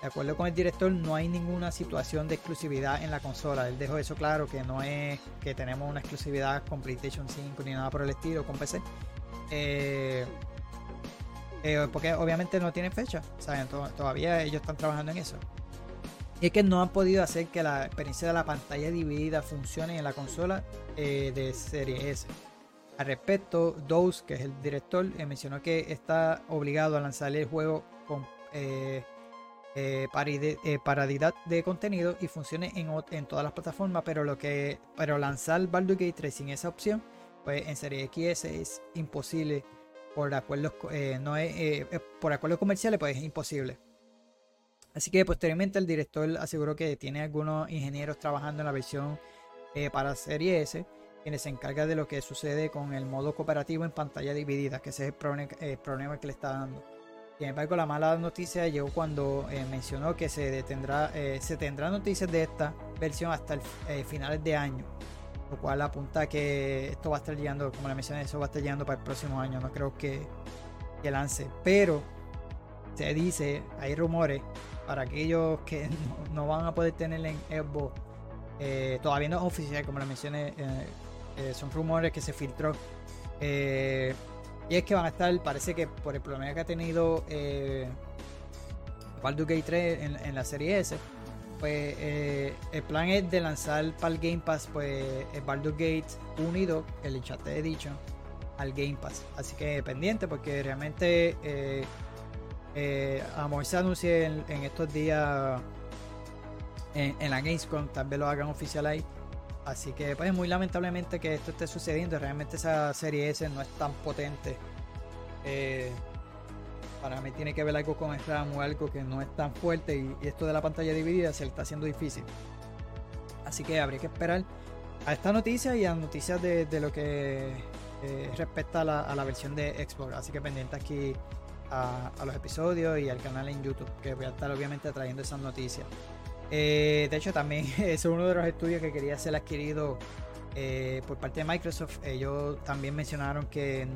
De acuerdo con el director, no hay ninguna situación de exclusividad en la consola. Él dejó eso claro, que no es que tenemos una exclusividad con PlayStation 5 ni nada por el estilo, con PC. Eh, porque obviamente no tiene fecha, ¿saben? Todavía ellos están trabajando en eso. Y es que no han podido hacer que la experiencia de la pantalla dividida funcione en la consola eh, de serie S. Al respecto, Dose, que es el director, eh, mencionó que está obligado a lanzar el juego con eh, paridad de contenido y funcione en, todas las plataformas, pero lo que lanzar Baldur's Gate 3 sin esa opción, pues en serie XS es imposible por acuerdos, no es, por acuerdos comerciales, pues es imposible. Así que posteriormente el director aseguró que tiene algunos ingenieros trabajando en la versión para Serie S, quienes se encarga de lo que sucede con el modo cooperativo en pantalla dividida, que ese es el problema que le está dando. Sin embargo, la mala noticia llegó cuando eh, mencionó que se detendrá, eh, se tendrá noticias de esta versión hasta eh, finales de año, lo cual apunta a que esto va a estar llegando, como le mencioné, eso va a estar llegando para el próximo año. No creo que, que lance, pero se dice, hay rumores para aquellos que no, van a poder tener en Xbox. todavía no es oficial, como le mencioné, son rumores que se filtró. Y es que van a estar, parece que por el problema que ha tenido eh, Baldur's Gate 3 en, la serie S, pues eh, el plan es de lanzar para el Game Pass pues el Baldur's Gate unido, el chat Edition, al Game Pass. Así que pendiente porque realmente eh, eh a se anuncie en, estos días en, en, la Gamescom, tal vez lo hagan oficial ahí. Así que pues muy lamentablemente que esto esté sucediendo. Realmente esa serie S no es tan potente. Eh, para mí tiene que ver algo con el RAM o algo que no es tan fuerte y, esto de la pantalla dividida se le está haciendo difícil. Así que habría que esperar a esta noticia y a noticias de, lo que eh, respecta a la, versión de Xbox. Así que pendiente aquí a, a, los episodios y al canal en YouTube, que voy a estar obviamente trayendo esas noticias. Eh, de hecho, también es uno de los estudios que quería ser adquirido eh, por parte de Microsoft. Ellos también mencionaron que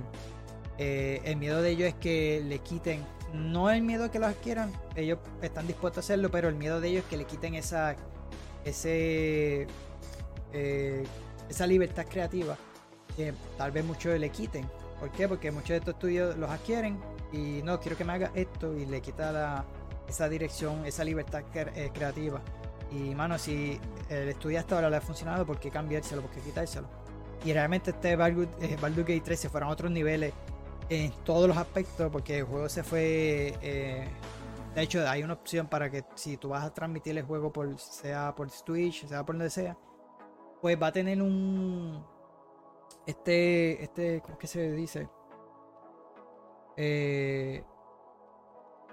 eh, el miedo de ellos es que le quiten, no el miedo que los adquieran, ellos están dispuestos a hacerlo, pero el miedo de ellos es que le quiten esa, ese, esa libertad creativa que tal vez muchos le quiten. ¿Por qué? Porque muchos de estos estudios los adquieren y no, quiero que me haga esto y le quita la, esa dirección, esa libertad eh, creativa. Y mano, si el estudio hasta ahora le ha funcionado, ¿por qué cambiárselo? ¿Por qué quitárselo? Y realmente este Baldur's eh, Gate 3 se fueron a otros niveles en todos los aspectos, porque el juego se fue. Eh, de hecho, hay una opción para que si tú vas a transmitir el juego por sea por Twitch, sea por donde sea, pues va a tener un. Este. Este. ¿Cómo que se dice? Eh,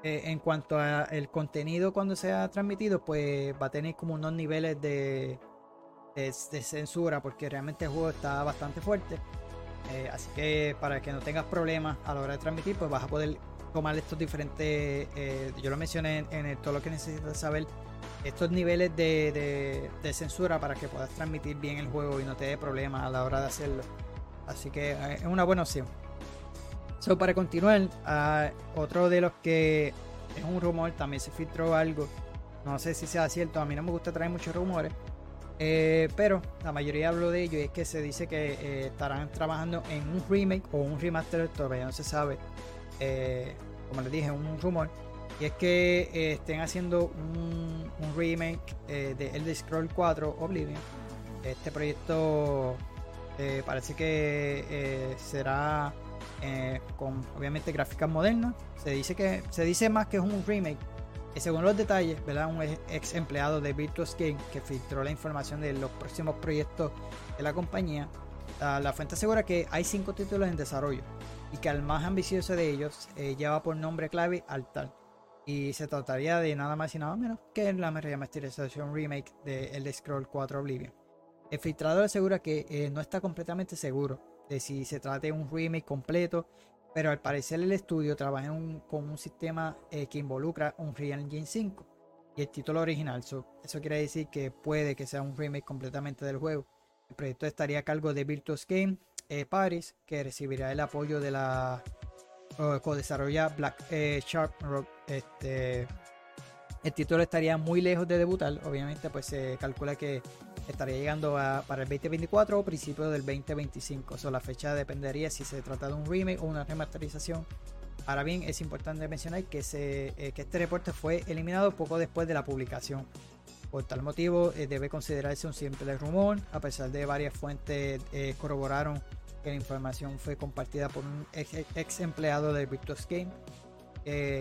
eh, en cuanto al contenido cuando sea transmitido, pues va a tener como unos niveles de, de, censura, porque realmente el juego está bastante fuerte. Eh, así que para que no tengas problemas a la hora de transmitir, pues vas a poder tomar estos diferentes, eh, yo lo mencioné en, todo lo que necesitas saber, estos niveles de, censura para que puedas transmitir bien el juego y no te dé problemas a la hora de hacerlo. Así que es una buena opción. So, para continuar, ah, otro de los que es un rumor, también se filtró algo. No sé si sea cierto, a mí no me gusta traer muchos rumores. Eh, pero la mayoría hablo de ello y es que se dice que eh, estarán trabajando en un remake o un remaster, todavía no se sabe. Eh, como les dije, un rumor. Y es que estén haciendo un, remake de Elder Scroll 4 Oblivion. Este proyecto parece que será con obviamente gráficas modernas. Se dice que se dice más que es un remake. Según los detalles, ¿verdad? un ex empleado de Virtuous Game que filtró la información de los próximos proyectos de la compañía, la, fuente asegura que hay cinco títulos en desarrollo y que el más ambicioso de ellos eh, lleva por nombre clave Altar. Y se trataría de nada más y nada menos que la remasterización remake de El Scroll 4 Oblivion. El filtrador asegura que eh, no está completamente seguro de si se trata de un remake completo, pero al parecer el estudio trabaja con un sistema eh, que involucra un Real Engine 5 y el título original. eso quiere decir que puede que sea un remake completamente del juego. El proyecto estaría a cargo de Virtuous Game eh, Paris, que recibirá el apoyo de la co-desarrolla Black eh, Sharp Rock. Este, el título estaría muy lejos de debutar, obviamente pues se calcula que estaría llegando para el 2024 o principios del 2025. O la fecha dependería si se trata de un remake o una remasterización. Ahora bien, es importante mencionar que, eh, que este reporte fue eliminado poco después de la publicación. Por tal motivo, eh, debe considerarse un simple rumor, a pesar de varias fuentes eh, corroboraron que la información fue compartida por un ex, empleado de Virtuous Game.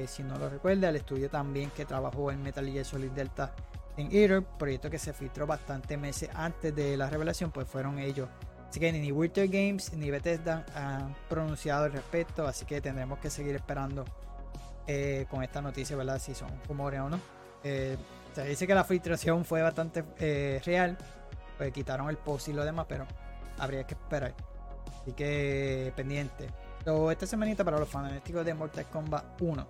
Si no lo recuerda, el estudio también que trabajó en Metal Gear Solid Delta en Eater, proyecto que se filtró bastante meses antes de la revelación, pues fueron ellos Así que ni Winter Games ni Bethesda han pronunciado al respecto, así que tendremos que seguir esperando eh, con esta noticia, ¿verdad? Si son rumores o no. Eh, se dice que la filtración fue bastante eh, real, pues quitaron el post y lo demás, pero habría que esperar. Así que pendiente. So, esta semanita para los fanáticos de Mortal Kombat 1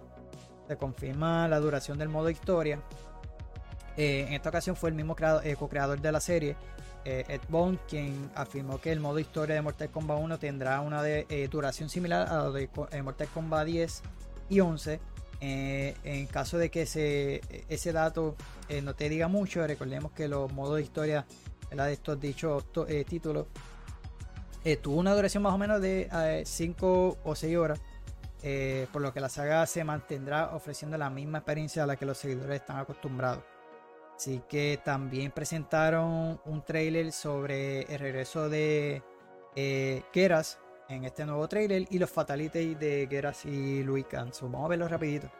se confirma la duración del modo historia. en esta ocasión fue el mismo co-creador de la serie, Ed Bond, quien afirmó que el modo historia de Mortal Kombat 1 tendrá una de, duración similar a la de Mortal Kombat 10 y 11. Eh, en caso de que ese, dato eh, no te diga mucho, recordemos que los modos de historia de estos dichos eh, tuvo una duración más o menos de 5 o 6 horas, por lo que la saga se mantendrá ofreciendo la misma experiencia a la que los seguidores están acostumbrados. Así que también presentaron un trailer sobre el regreso de Keras en este nuevo trailer y los fatalities de Geras y Louis Canso. Vamos a verlo rapidito.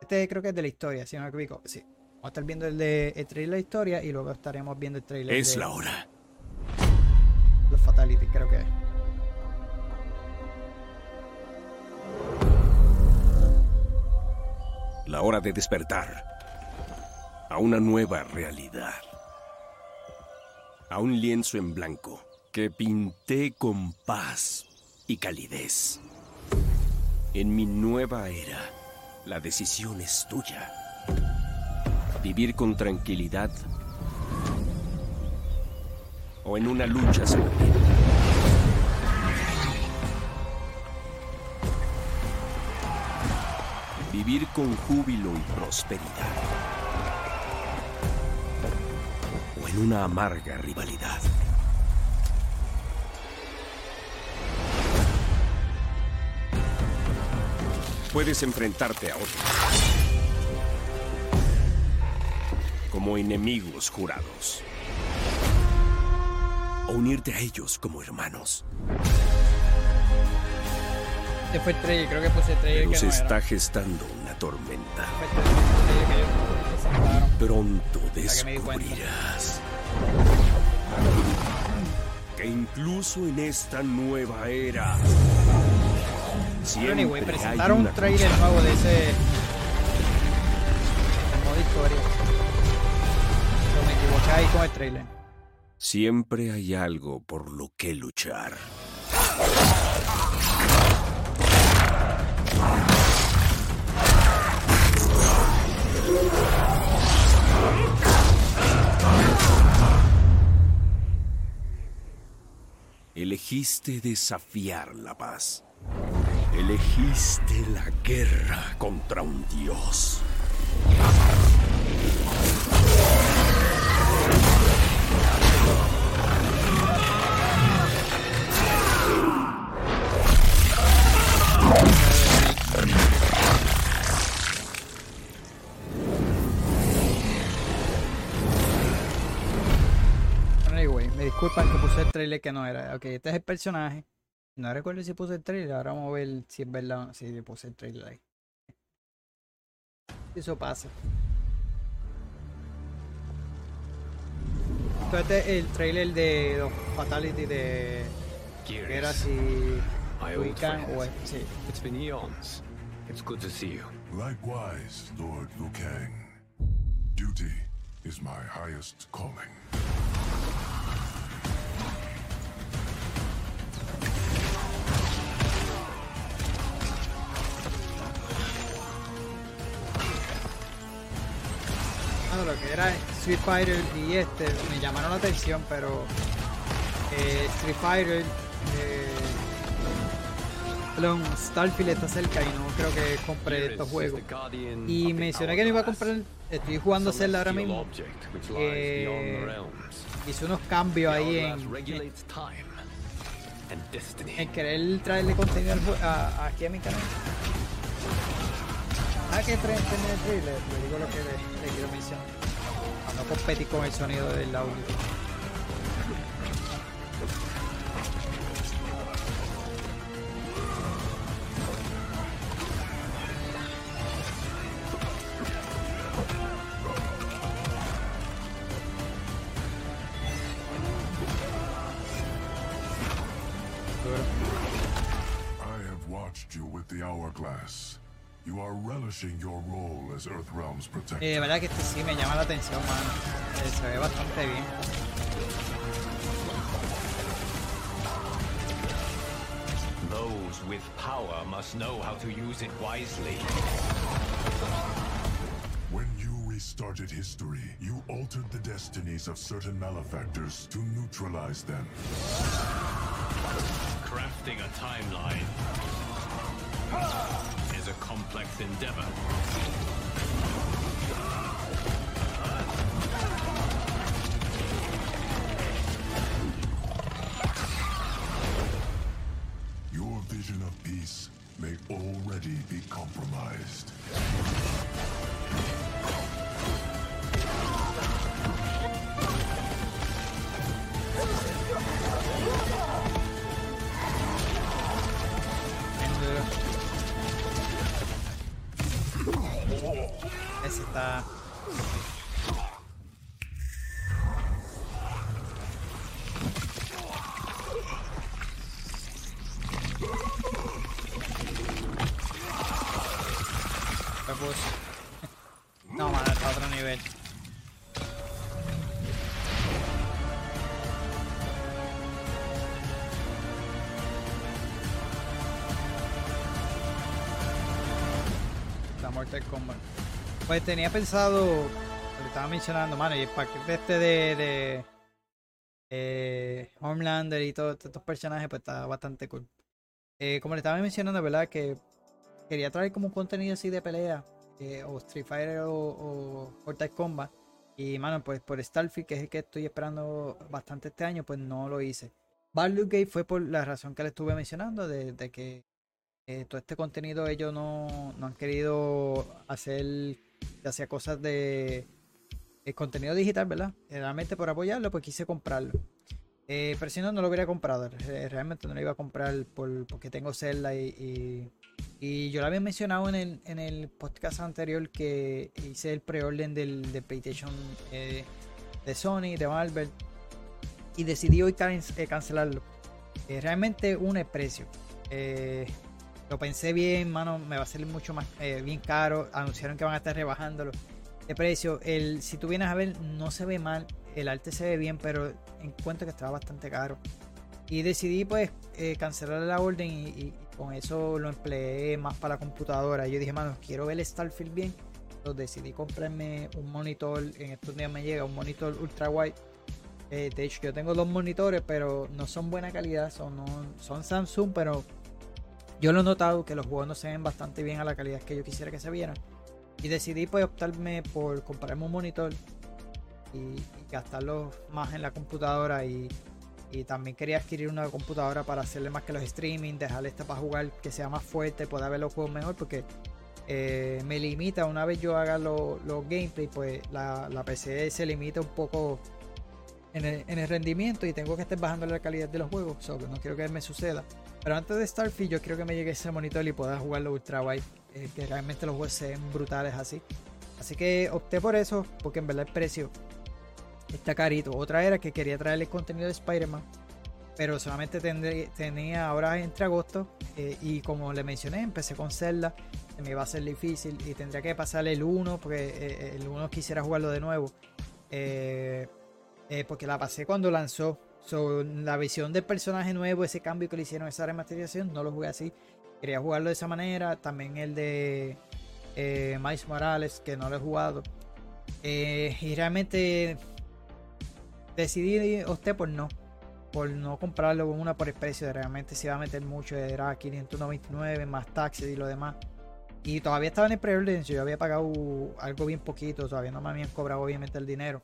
Este creo que es de la historia, si no me equivoco. Sí. Vamos a estar viendo el, de, el trailer de la historia y luego estaremos viendo el trailer Es la hora. Los fatalities creo que. La hora de despertar a una nueva realidad. A un lienzo en blanco que pinté con paz y calidez. En mi nueva era, la decisión es tuya. Vivir con tranquilidad o en una lucha sangrienta. Vivir con júbilo y prosperidad. O en una amarga rivalidad. puedes enfrentarte a otros. Como enemigos jurados. O unirte a ellos como hermanos. Este fue el trailer, creo que puse el trailer Pero que se no está era. gestando una tormenta. Fue el que. Pronto descubrirás que incluso en esta nueva era siempre anyway, presentaron un trailer cosa. nuevo de ese modo historia. Pero me equivoqué ahí con el trailer. Siempre hay algo por lo que luchar. Elegiste desafiar la paz. Elegiste la guerra contra un dios. Puse el trailer que no era. Ok, este es el personaje. No recuerdo si puse el trailer. Ahora vamos a ver si es verdad o no. Si puse el trailer ahí. Eso pasa. Entonces este es el trailer de los Fatality de Era si My old Wiccan o sí. It's been eons. It's good to see you. Likewise, Lord Liu Kang. Duty is my highest calling. Lo que era Street Fighter y este me llamaron la atención, pero eh, Street Fighter, eh, perdón, Starfield está cerca y no creo que compre estos juegos. Y mencioné que no iba a comprar, estoy jugando Zelda ahora mismo. Eh. Hice unos cambios ahí en, en querer traerle contenido al jue- a- aquí a mi canal. Ah, que frente en el trailer, le digo lo que le, le quiero mencionar. No competir con el sonido del audio. I have watched you with the hourglass. You are relishing your role as Earthrealm's protector. Eh, de verdad que este sí me llama la atención, mano. Eh, se ve bastante bien. Those with power must know how to use it wisely. When you restarted history, you altered the destinies of certain malefactors to neutralize them. Crafting a timeline is a complex endeavor. Your vision of peace may already be compromised. No, mano, está a otro nivel. La Mortal Kombat. Pues tenía pensado, que estaba mencionando, mano, y el paquete este de, de eh, Homelander y todos estos personajes, pues está bastante cool. Eh, como le estaba mencionando, ¿verdad? Que quería traer como un contenido así de pelea, eh, o Street Fighter o, o Mortal Kombat. Y, mano, pues por Starfield, que es el que estoy esperando bastante este año, pues no lo hice. Baldur's Gate fue por la razón que le estuve mencionando, de, que eh, todo este contenido ellos no, no han querido hacer ya cosas de contenido digital, ¿verdad? Realmente por apoyarlo, pues quise comprarlo. Eh, pero si no, no lo hubiera comprado. Re- Realmente no lo iba a comprar por, porque tengo Zelda y, y yo lo había mencionado en el, en el podcast anterior que hice el preorden del de PlayStation eh, de Sony, de Marvel, y decidí hoy eh, cancelarlo. Eh, realmente un precio. Eh, lo pensé bien, mano, me va a salir mucho más bien caro. Anunciaron que van a estar rebajándolo de precio. El, si tú vienes a ver, no se ve mal. El arte se ve bien, pero encuentro que estaba bastante caro. Y decidí pues cancelar la orden y con eso lo empleé más para la computadora. Yo dije, mano, quiero ver el Starfield bien. Entonces decidí comprarme un monitor. En estos días me llega un monitor ultra wide. Eh, de hecho, yo tengo dos monitores, pero no son buena calidad. Son, son Samsung, pero yo lo he notado que los juegos no se ven bastante bien a la calidad que yo quisiera que se vieran. Y decidí pues optarme por comprarme un monitor y, y gastarlo más en la computadora y, también quería adquirir una computadora para hacerle más que los streaming, dejarle esta para jugar que sea más fuerte, pueda ver los juegos mejor porque eh, me limita una vez yo haga los los gameplay pues la, la PC se limita un poco en el, en el rendimiento y tengo que estar bajando la calidad de los juegos, so que no quiero que me suceda. Pero antes de Starfield yo quiero que me llegue ese monitor y pueda jugarlo ultra wide, eh, que realmente los juegos se ven brutales así. Así que opté por eso, porque en verdad el precio está carito. Otra era que quería traerle contenido de Spider-Man, pero solamente tendré- tenía ahora entre agosto eh, y como le mencioné, empecé con Zelda, me iba a ser difícil y tendría que pasarle el 1 porque eh, el 1 quisiera jugarlo de nuevo. Eh, eh, porque la pasé cuando lanzó. So, la visión del personaje nuevo, ese cambio que le hicieron, esa remasterización, no lo jugué así. Quería jugarlo de esa manera. También el de eh, Miles Morales, que no lo he jugado. Eh, y realmente decidí opté por no. Por no comprarlo con una por el precio. Realmente se iba a meter mucho. Era 599 más taxes y lo demás. Y todavía estaba en el pre-order. Yo había pagado algo bien poquito. Todavía no me habían cobrado obviamente el dinero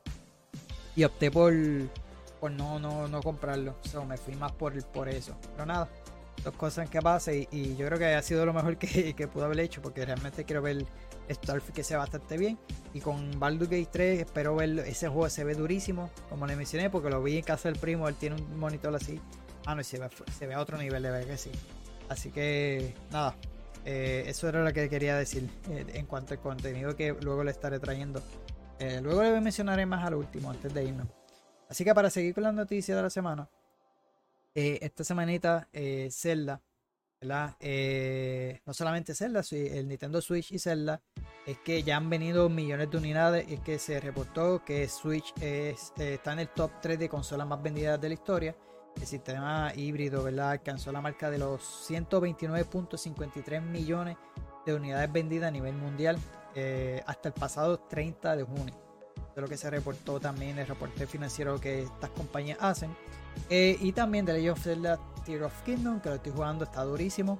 y opté por, por no, no, no comprarlo. So, me fui más por, por eso. Pero nada, dos cosas que pasan y, yo creo que ha sido lo mejor que, que pude haber hecho porque realmente quiero ver Starfield que sea bastante bien. Y con Baldur's Gate 3 espero ver ese juego, se ve durísimo, como le mencioné, porque lo vi en casa del primo, él tiene un monitor así. Ah, no, se ve, se ve a otro nivel, de verdad que sí. Así que nada, eh, eso era lo que quería decir eh, en cuanto al contenido que luego le estaré trayendo. Eh, luego le mencionaré más al último antes de irnos. Así que para seguir con las noticias de la semana, eh, esta semanita eh, Zelda ¿verdad? Eh, no solamente Zelda, el Nintendo Switch y Zelda, es que ya han venido millones de unidades y que se reportó que Switch es, eh, está en el top 3 de consolas más vendidas de la historia. El sistema híbrido, ¿verdad? Alcanzó la marca de los 129.53 millones de unidades vendidas a nivel mundial eh, hasta el pasado 30 de junio. De lo que se reportó también el reporte financiero que estas compañías hacen. Y también de Legend of Zelda Tear of Kingdom, que lo estoy jugando, está durísimo.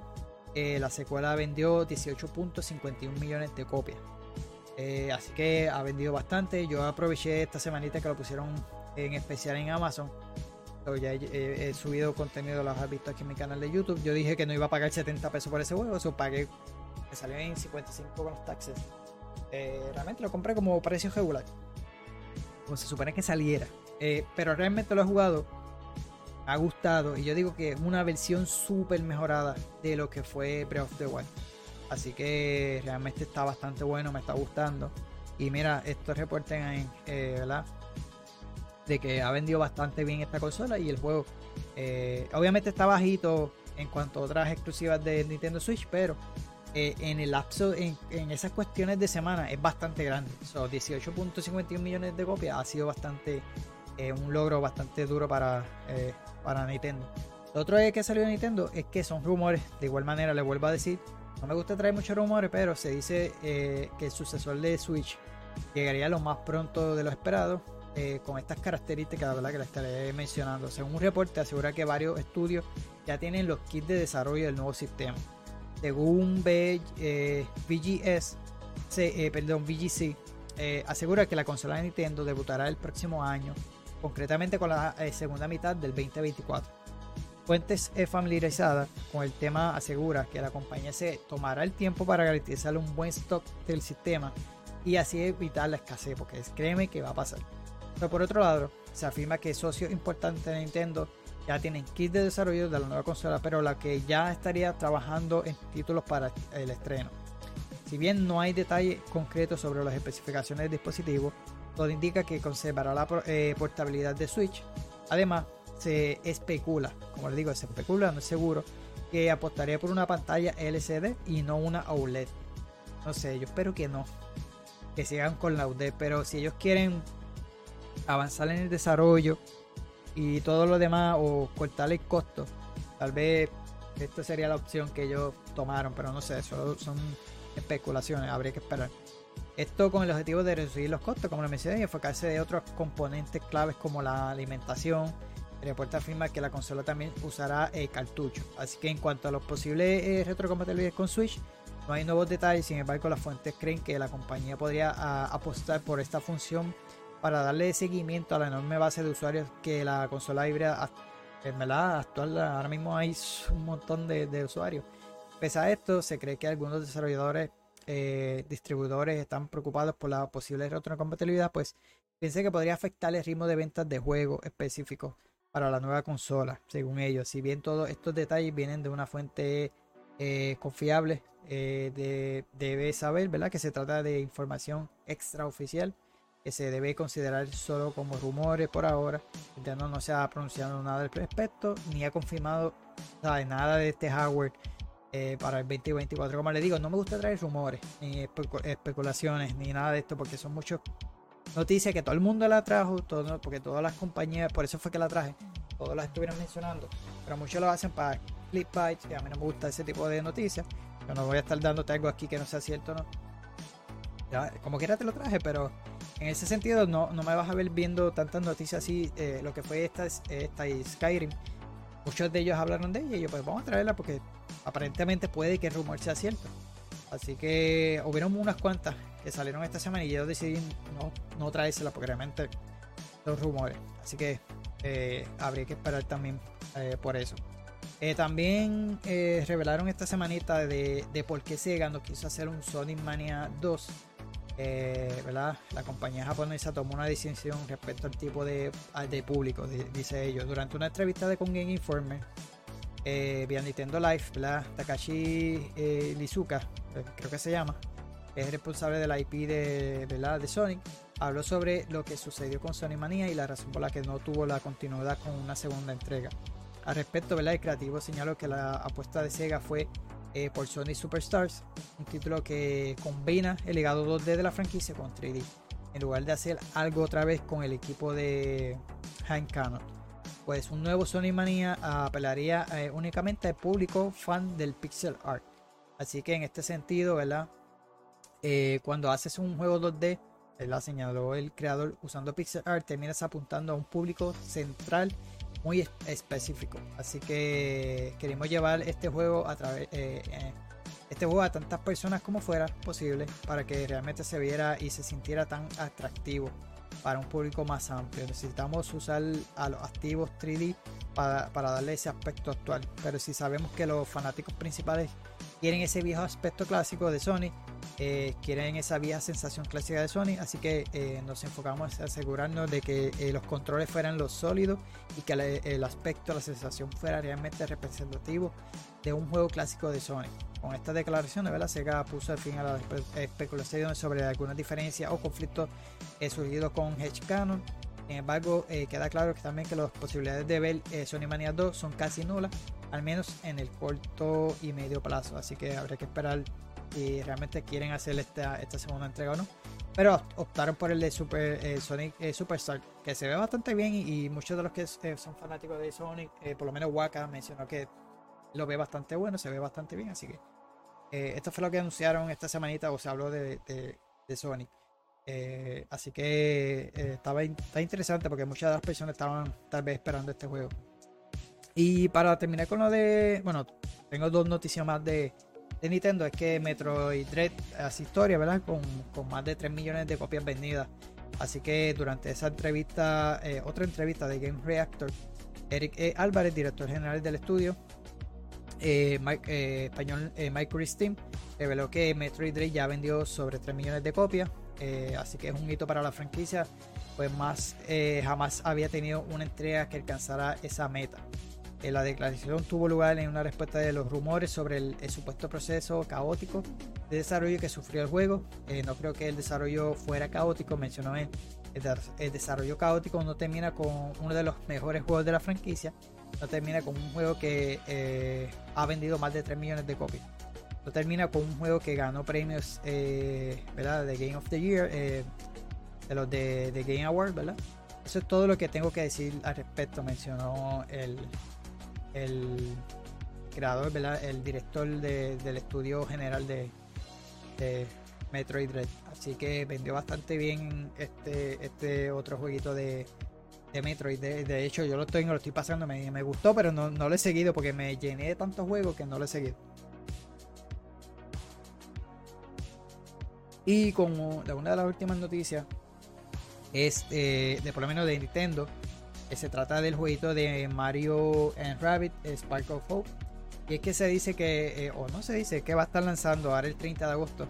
Eh, la secuela vendió 18.51 millones de copias. Eh, así que ha vendido bastante. Yo aproveché esta semanita que lo pusieron en especial en Amazon. ya he, subido contenido, lo has visto aquí en mi canal de YouTube. Yo dije que no iba a pagar 70 pesos por ese juego. Eso pagué, me salió en 55 con los taxes. Eh, realmente lo compré como precio regular. Como se supone que saliera. pero realmente lo he jugado ha gustado y yo digo que es una versión súper mejorada de lo que fue Breath of the Wild. Así que realmente está bastante bueno, me está gustando. Y mira, estos reporten eh. De que ha vendido bastante bien esta consola y el juego. Eh, obviamente está bajito en cuanto a otras exclusivas de Nintendo Switch, pero eh, en el lapso, en, esas cuestiones de semana, es bastante grande. Son 18.51 millones de copias ha sido bastante, un logro bastante duro para para Nintendo. Lo otro que salió de Nintendo es que son rumores. De igual manera, le vuelvo a decir, no me gusta traer muchos rumores, pero se dice eh, que el sucesor de Switch llegaría lo más pronto de lo esperado. Eh, con estas características, la verdad que la estaré mencionando. Según un reporte, asegura que varios estudios ya tienen los kits de desarrollo del nuevo sistema. Según VGS, eh, perdón, VGC, asegura que la consola de Nintendo debutará el próximo año concretamente con la eh, segunda mitad del 2024. Fuentes familiarizadas con el tema asegura que la compañía se tomará el tiempo para garantizar un buen stock del sistema y así evitar la escasez, porque créeme que va a pasar. Pero por otro lado, se afirma que socios importantes de Nintendo ya tienen kits de desarrollo de la nueva consola, pero la que ya estaría trabajando en títulos para el estreno. Si bien no hay detalles concretos sobre las especificaciones del dispositivo, todo indica que conservará la eh, portabilidad de Switch. Además, se especula, como les digo, se especula, no es seguro, que apostaría por una pantalla LCD y no una OLED. No sé, yo espero que no. Que sigan con la OLED, pero si ellos quieren avanzar en el desarrollo y todo lo demás o cortar el costo, tal vez esto sería la opción que ellos tomaron, pero no sé, eso son especulaciones, habría que esperar. Esto con el objetivo de reducir los costos, como lo mencioné, y enfocarse de otros componentes claves como la alimentación. El reporte afirma que la consola también usará eh, cartucho. Así que en cuanto a los posibles eh, retrocompatibilidades con Switch, no hay nuevos detalles. Sin embargo, las fuentes creen que la compañía podría apostar por esta función para darle seguimiento a la enorme base de usuarios que la consola híbrida en actual ahora mismo hay un montón de usuarios. Pese a esto, se cree que algunos desarrolladores eh, distribuidores están preocupados por la posible retrocompatibilidad, pues piense que podría afectar el ritmo de ventas de juegos específicos para la nueva consola, según ellos. Si bien todos estos detalles vienen de una fuente eh, confiable, eh, debe saber ¿verdad? que se trata de información extraoficial que se debe considerar solo como rumores por ahora. Nintendo no se ha pronunciado nada al respecto, ni ha confirmado nada de este hardware eh, para el 2024. Como le digo, no me gusta traer rumores, ni especulaciones, ni nada de esto, porque son muchas noticias que todo el mundo la trajo, todo, porque todas las compañías, por eso fue que la traje, todas las estuvieron mencionando, pero muchos lo hacen para clickbait, y a mí no me gusta ese tipo de noticias. Yo no voy a estar dándote algo aquí que no sea cierto, ¿no? como quiera te lo traje, pero en ese sentido no, no me vas a ver viendo tantas noticias así, eh, lo que fue esta, esta y Skyrim. Muchos de ellos hablaron de ella y yo pues vamos a traerla porque aparentemente puede que el rumor sea cierto. Así que hubieron unas cuantas que salieron esta semana y yo decidí no, no traérsela porque realmente son rumores. Así que eh, habría que esperar también eh, por eso. Eh, también revelaron esta semanita de, de, por qué Sega no quiso hacer un Sonic Mania 2. ¿Verdad? La compañía japonesa tomó una decisión respecto al tipo de, público, dice ellos. Durante una entrevista de con Game Informer, eh, vía Nintendo Live, Takashi eh, Lizuka, eh, creo que se llama, es responsable de la IP de, de Sonic, habló sobre lo que sucedió con Sonic Mania y la razón por la que no tuvo la continuidad con una segunda entrega. al respecto, ¿verdad? El creativo señaló que la apuesta de Sega fue eh, por Sonic Superstars, un título que combina el legado 2D de la franquicia con 3D, en lugar de hacer algo otra vez con el equipo de Hank Cannon. Pues un nuevo Sonic Mania apelaría eh, únicamente al público fan del pixel art. Así que en este sentido, ¿verdad? Eh, cuando haces un juego 2D, la señaló el creador usando pixel art, terminas apuntando a un público central muy específico. Así que queremos llevar este juego a través eh, eh, este juego a tantas personas como fuera posible para que realmente se viera y se sintiera tan atractivo para un público más amplio. Necesitamos usar a los activos 3D para, darle ese aspecto actual. Pero si sabemos que los fanáticos principales quieren ese viejo aspecto clásico de Sony, eh, quieren esa vieja sensación clásica de Sony, así que eh, nos enfocamos en asegurarnos de que eh, los controles fueran los sólidos y que el aspecto, la sensación fuera realmente representativo de un juego clásico de Sony. Con esta declaración, la Sega puso al fin a las especulaciones sobre algunas diferencias o conflictos surgidos con Hedge Canon. Sin embargo, queda claro que también que las posibilidades de ver Sony Mania 2 son casi nulas, al menos en el corto y medio plazo. Así que habrá que esperar y realmente quieren hacer esta, esta segunda entrega o no. Pero optaron por el de Super, eh, Sonic eh, Superstar, que se ve bastante bien y, muchos de los que eh, son fanáticos de Sonic, por lo menos Waka mencionó que lo ve bastante bueno, se ve bastante bien, así que esto fue lo que anunciaron esta semanita o se habló de, de, Sonic. Así que estaba está interesante porque muchas de las personas estaban tal vez esperando este juego. Y para terminar con lo de, bueno, tengo dos noticias más de, Nintendo es que Metroid Dread hace historia, ¿verdad? Con, más de 3 millones de copias vendidas. Así que durante esa entrevista, eh, otra entrevista de Game Reactor, Eric e. Álvarez, director general del estudio, eh, eh, español Mike Christine, reveló que Metroid Dread ya vendió sobre 3 millones de copias. Así que es un hito para la franquicia, pues más jamás había tenido una entrega que alcanzara esa meta. Eh, la declaración tuvo lugar en una respuesta de los rumores sobre el, supuesto proceso caótico de desarrollo que sufrió el juego. Eh, no creo que el desarrollo fuera caótico, mencionó él. El, desarrollo caótico no termina con uno de los mejores juegos de la franquicia, no termina con un juego que eh, ha vendido más de 3 millones de copias. No termina con un juego que ganó premios ¿verdad? de Game of the Year, de los de, de Game Award, ¿verdad? Eso es todo lo que tengo que decir al respecto, mencionó el, el creador, el director del estudio general de, Metroid Dread. Así que vendió bastante bien este, este otro jueguito de, Metroid. De, hecho, yo lo estoy, lo estoy pasando, me, me gustó, pero no, lo he seguido porque me llené de tantos juegos que no lo he seguido. Y como una de las últimas noticias es eh, de por lo menos de Nintendo, se trata del jueguito de Mario and Rabbit Spark of Hope. Y es que se dice que, eh, o no se dice, que va a estar lanzando ahora el 30 de agosto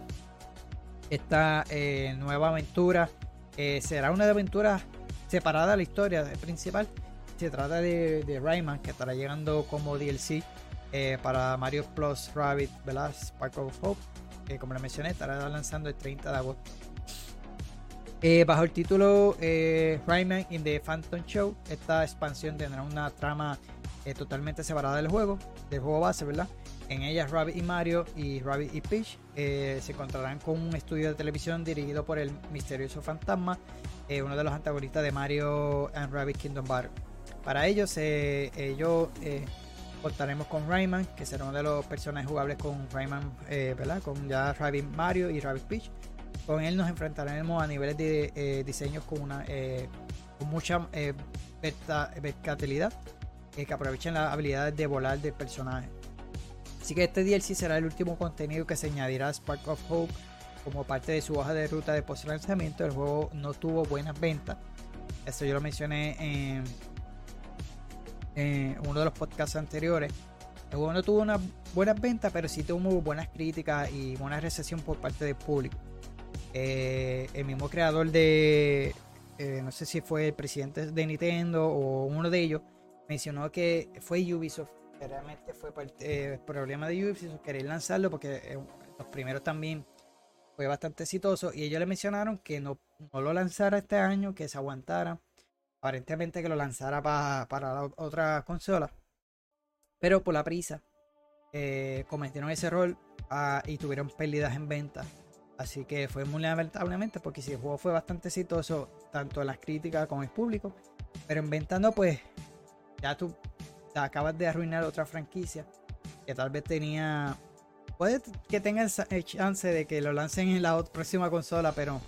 esta eh, nueva aventura. Eh, será una de aventuras separada de la historia principal. Se trata de, de Rayman, que estará llegando como DLC para Mario Plus Rabbit, ¿verdad? Spark of Hope. Como le mencioné, estará lanzando el 30 de agosto. Eh, bajo el título eh, Rayman in the Phantom Show, esta expansión tendrá una trama eh, totalmente separada del juego, del juego base, ¿verdad? En ella Rabbit y Mario y Rabbit y Peach se encontrarán con un estudio de televisión dirigido por el misterioso fantasma, uno de los antagonistas de Mario and Rabbit Kingdom Battle. Para ellos, ellos contaremos con Rayman, que será uno de los personajes jugables con Rayman, ¿verdad? Con ya Rabbit Mario y Rabbit Peach con él nos enfrentaremos a niveles de eh, diseños con, una, eh, con mucha eh, versatilidad que aprovechen las habilidades de volar del personaje. Así que este DLC será el último contenido que se añadirá a Spark of Hope como parte de su hoja de ruta de post lanzamiento. El juego no tuvo buenas ventas. Esto yo lo mencioné en, en uno de los podcasts anteriores. El juego no tuvo una buenas ventas, pero sí tuvo buenas críticas y buena recepción por parte del público. Eh, el mismo creador de, eh, no sé si fue el presidente de Nintendo o uno de ellos, mencionó que fue Ubisoft, que realmente fue eh, el problema de Ubisoft querer lanzarlo porque los primeros también fue bastante exitoso y ellos le mencionaron que no, lo lanzara este año, que se aguantara, aparentemente que lo lanzara para la otra consola. Pero por la prisa, eh, cometieron ese error ah, y tuvieron pérdidas en venta. Así que fue muy lamentablemente porque si el juego fue bastante exitoso, tanto en las críticas como en el público, pero en venta no, pues ya tú acabas de arruinar otra franquicia que tal vez tenía. Puede que tengan el chance de que lo lancen en la próxima consola, pero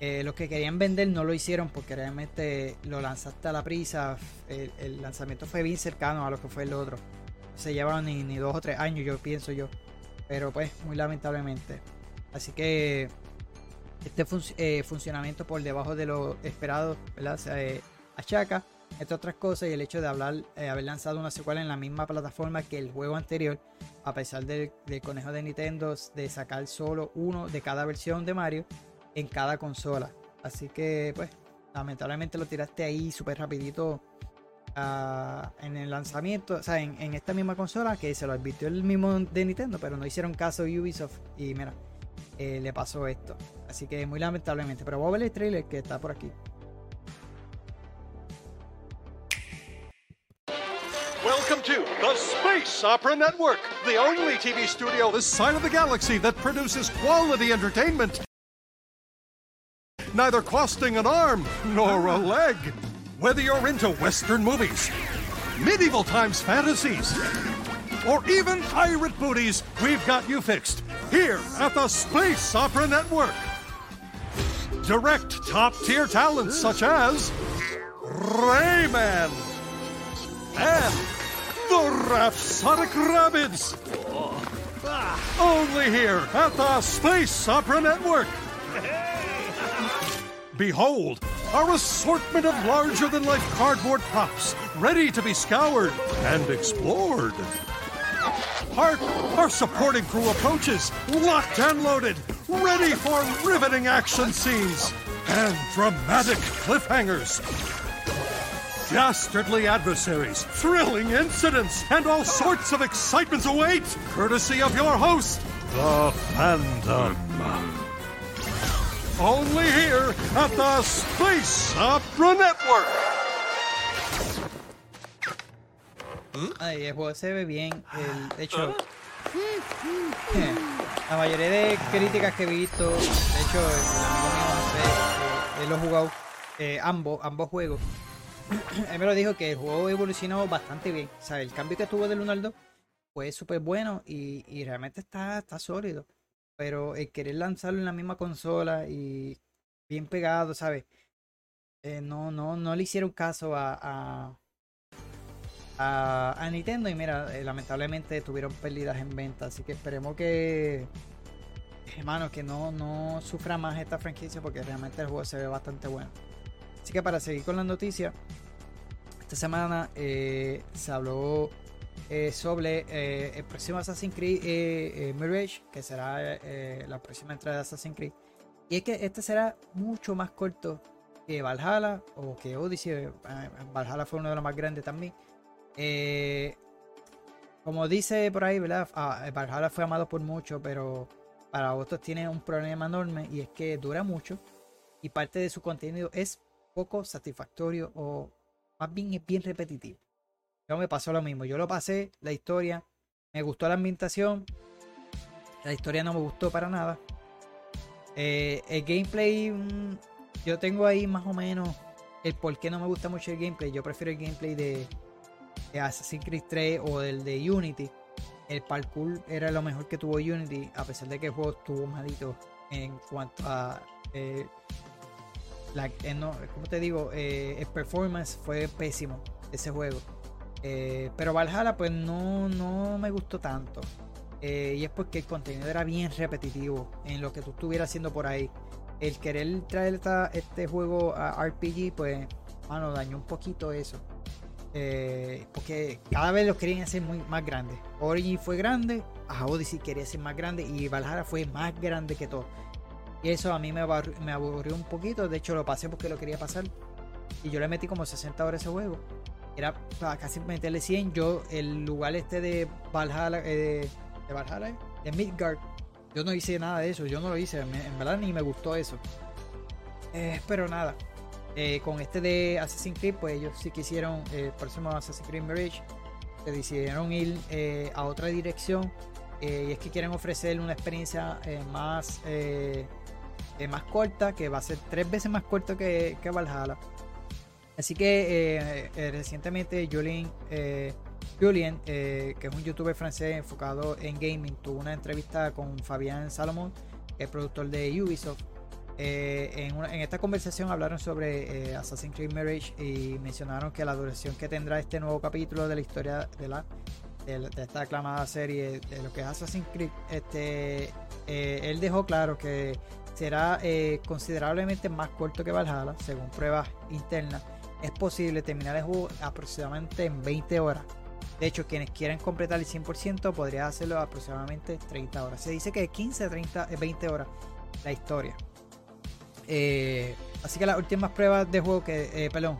eh, los que querían vender no lo hicieron porque realmente lo lanzaste a la prisa. El, lanzamiento fue bien cercano a lo que fue el otro. Se llevaron ni, ni dos o tres años, yo pienso yo. Pero pues, muy lamentablemente. Así que este eh, funcionamiento por debajo de lo esperado, ¿verdad? Se eh, achaca, entre otras cosas, y el hecho de hablar, haber lanzado una secuela en la misma plataforma que el juego anterior, a pesar del, conejo de Nintendo de sacar solo uno de cada versión de Mario en cada consola. Así que, pues, lamentablemente lo tiraste ahí súper rapidito ah, en el lanzamiento, o sea, en, esta misma consola que se lo advirtió el mismo de Nintendo, pero no hicieron caso Ubisoft y mira, eh, le pasó esto. Así que muy lamentablemente. Pero voy a ver el trailer que está por aquí. Welcome to the Space Opera Network, the only TV studio this of the galaxy that produces quality entertainment. Neither costing an arm nor a leg. Whether you're into Western movies, medieval times fantasies, or even pirate booties, we've got you fixed here at the Space Opera Network. Direct top tier talents such as Rayman and the Rhapsodic Rabbids. Only here at the Space Opera Network. Behold, our assortment of larger than life cardboard props, ready to be scoured and explored. Hark! Our supporting crew approaches, locked and loaded, ready for riveting action scenes and dramatic cliffhangers. Dastardly adversaries, thrilling incidents, and all sorts of excitements await, courtesy of your host, the Phantom. Only here at the Space Opera Network. Ay, el juego se ve bien. El, de hecho, la mayoría de críticas que he visto, de hecho, el amigo mío eh, él lo ha jugado eh, ambos, ambos juegos. él me lo dijo que el juego evolucionó bastante bien. O sea, el cambio que tuvo del 1 al 2 fue súper bueno y, y, realmente está, está sólido. Pero el querer lanzarlo en la misma consola y bien pegado, ¿sabes? Eh, no, no, no le hicieron caso a a, Nintendo y mira, eh, lamentablemente tuvieron pérdidas en venta, así que esperemos que, hermano, que no, no sufra más esta franquicia porque realmente el juego se ve bastante bueno. Así que para seguir con la noticia, esta semana eh, se habló eh, sobre el próximo Assassin's Creed Mirage, que será la próxima entrada de Assassin's Creed. Y es que este será mucho más corto que Valhalla o que Odyssey. Valhalla fue uno de los más grandes también. Eh, como dice por ahí. Ah, Valhalla fue amado por muchos, pero para otros tiene un problema enorme y es que dura mucho y parte de su contenido es poco satisfactorio o más bien es bien repetitivo. Yo me pasó lo mismo. Yo lo pasé, la historia, me gustó la ambientación, la historia no me gustó para nada. Eh, el gameplay, mm, yo tengo ahí más o menos el por qué no me gusta mucho el gameplay. Yo prefiero el gameplay de, Assassin's Creed 3 o del de Unity, el parkour era lo mejor que tuvo Unity, a pesar de que el juego estuvo malito en cuanto a. Eh, eh, no, ¿Cómo te digo? Eh, el performance fue pésimo ese juego. Pero Valhalla, pues no, no me gustó tanto. y es porque el contenido era bien repetitivo en lo que tú estuvieras haciendo por ahí. El querer traer este juego a RPG, pues, mano, dañó un poquito eso. Eh, porque cada vez lo querían hacer muy más grande. Origin fue grande, a Odyssey quería ser más grande y Valhalla fue más grande que todo. Y eso a mí me, me aburrió un poquito. De hecho, lo pasé porque lo quería pasar. Y yo le metí como 60 horas a ese juego. Era para casi meterle 100. Yo, el lugar este de Valhalla, eh, de, Valhalla, de Midgard, yo no hice nada de eso. Yo no lo hice. en verdad ni me gustó eso. Eh, pero nada, eh, con este de Assassin's Creed, pues ellos sí quisieron el próximo Assassin's Creed Mirage. se decidieron ir a otra dirección y es que quieren ofrecer una experiencia más, más corta, que va a ser tres veces más corta que, que Valhalla. Así que eh, eh, recientemente Julien, eh, Julien eh, que es un youtuber francés enfocado en gaming, tuvo una entrevista con Fabián Salomón, es productor de Ubisoft. Eh, en, esta conversación hablaron sobre Assassin's Creed Mirage y mencionaron que la duración que tendrá este nuevo capítulo de la historia de la esta aclamada serie de lo que es Assassin's Creed, este, él dejó claro que será considerablemente más corto que Valhalla, según pruebas internas. Es posible terminar el juego aproximadamente en 20 horas. De hecho, quienes quieran completar el 100% podrían hacerlo aproximadamente 30 horas. Se dice que 15, 30, eh, 20 horas la historia. Eh, así que las últimas pruebas de juego que, eh, perdón,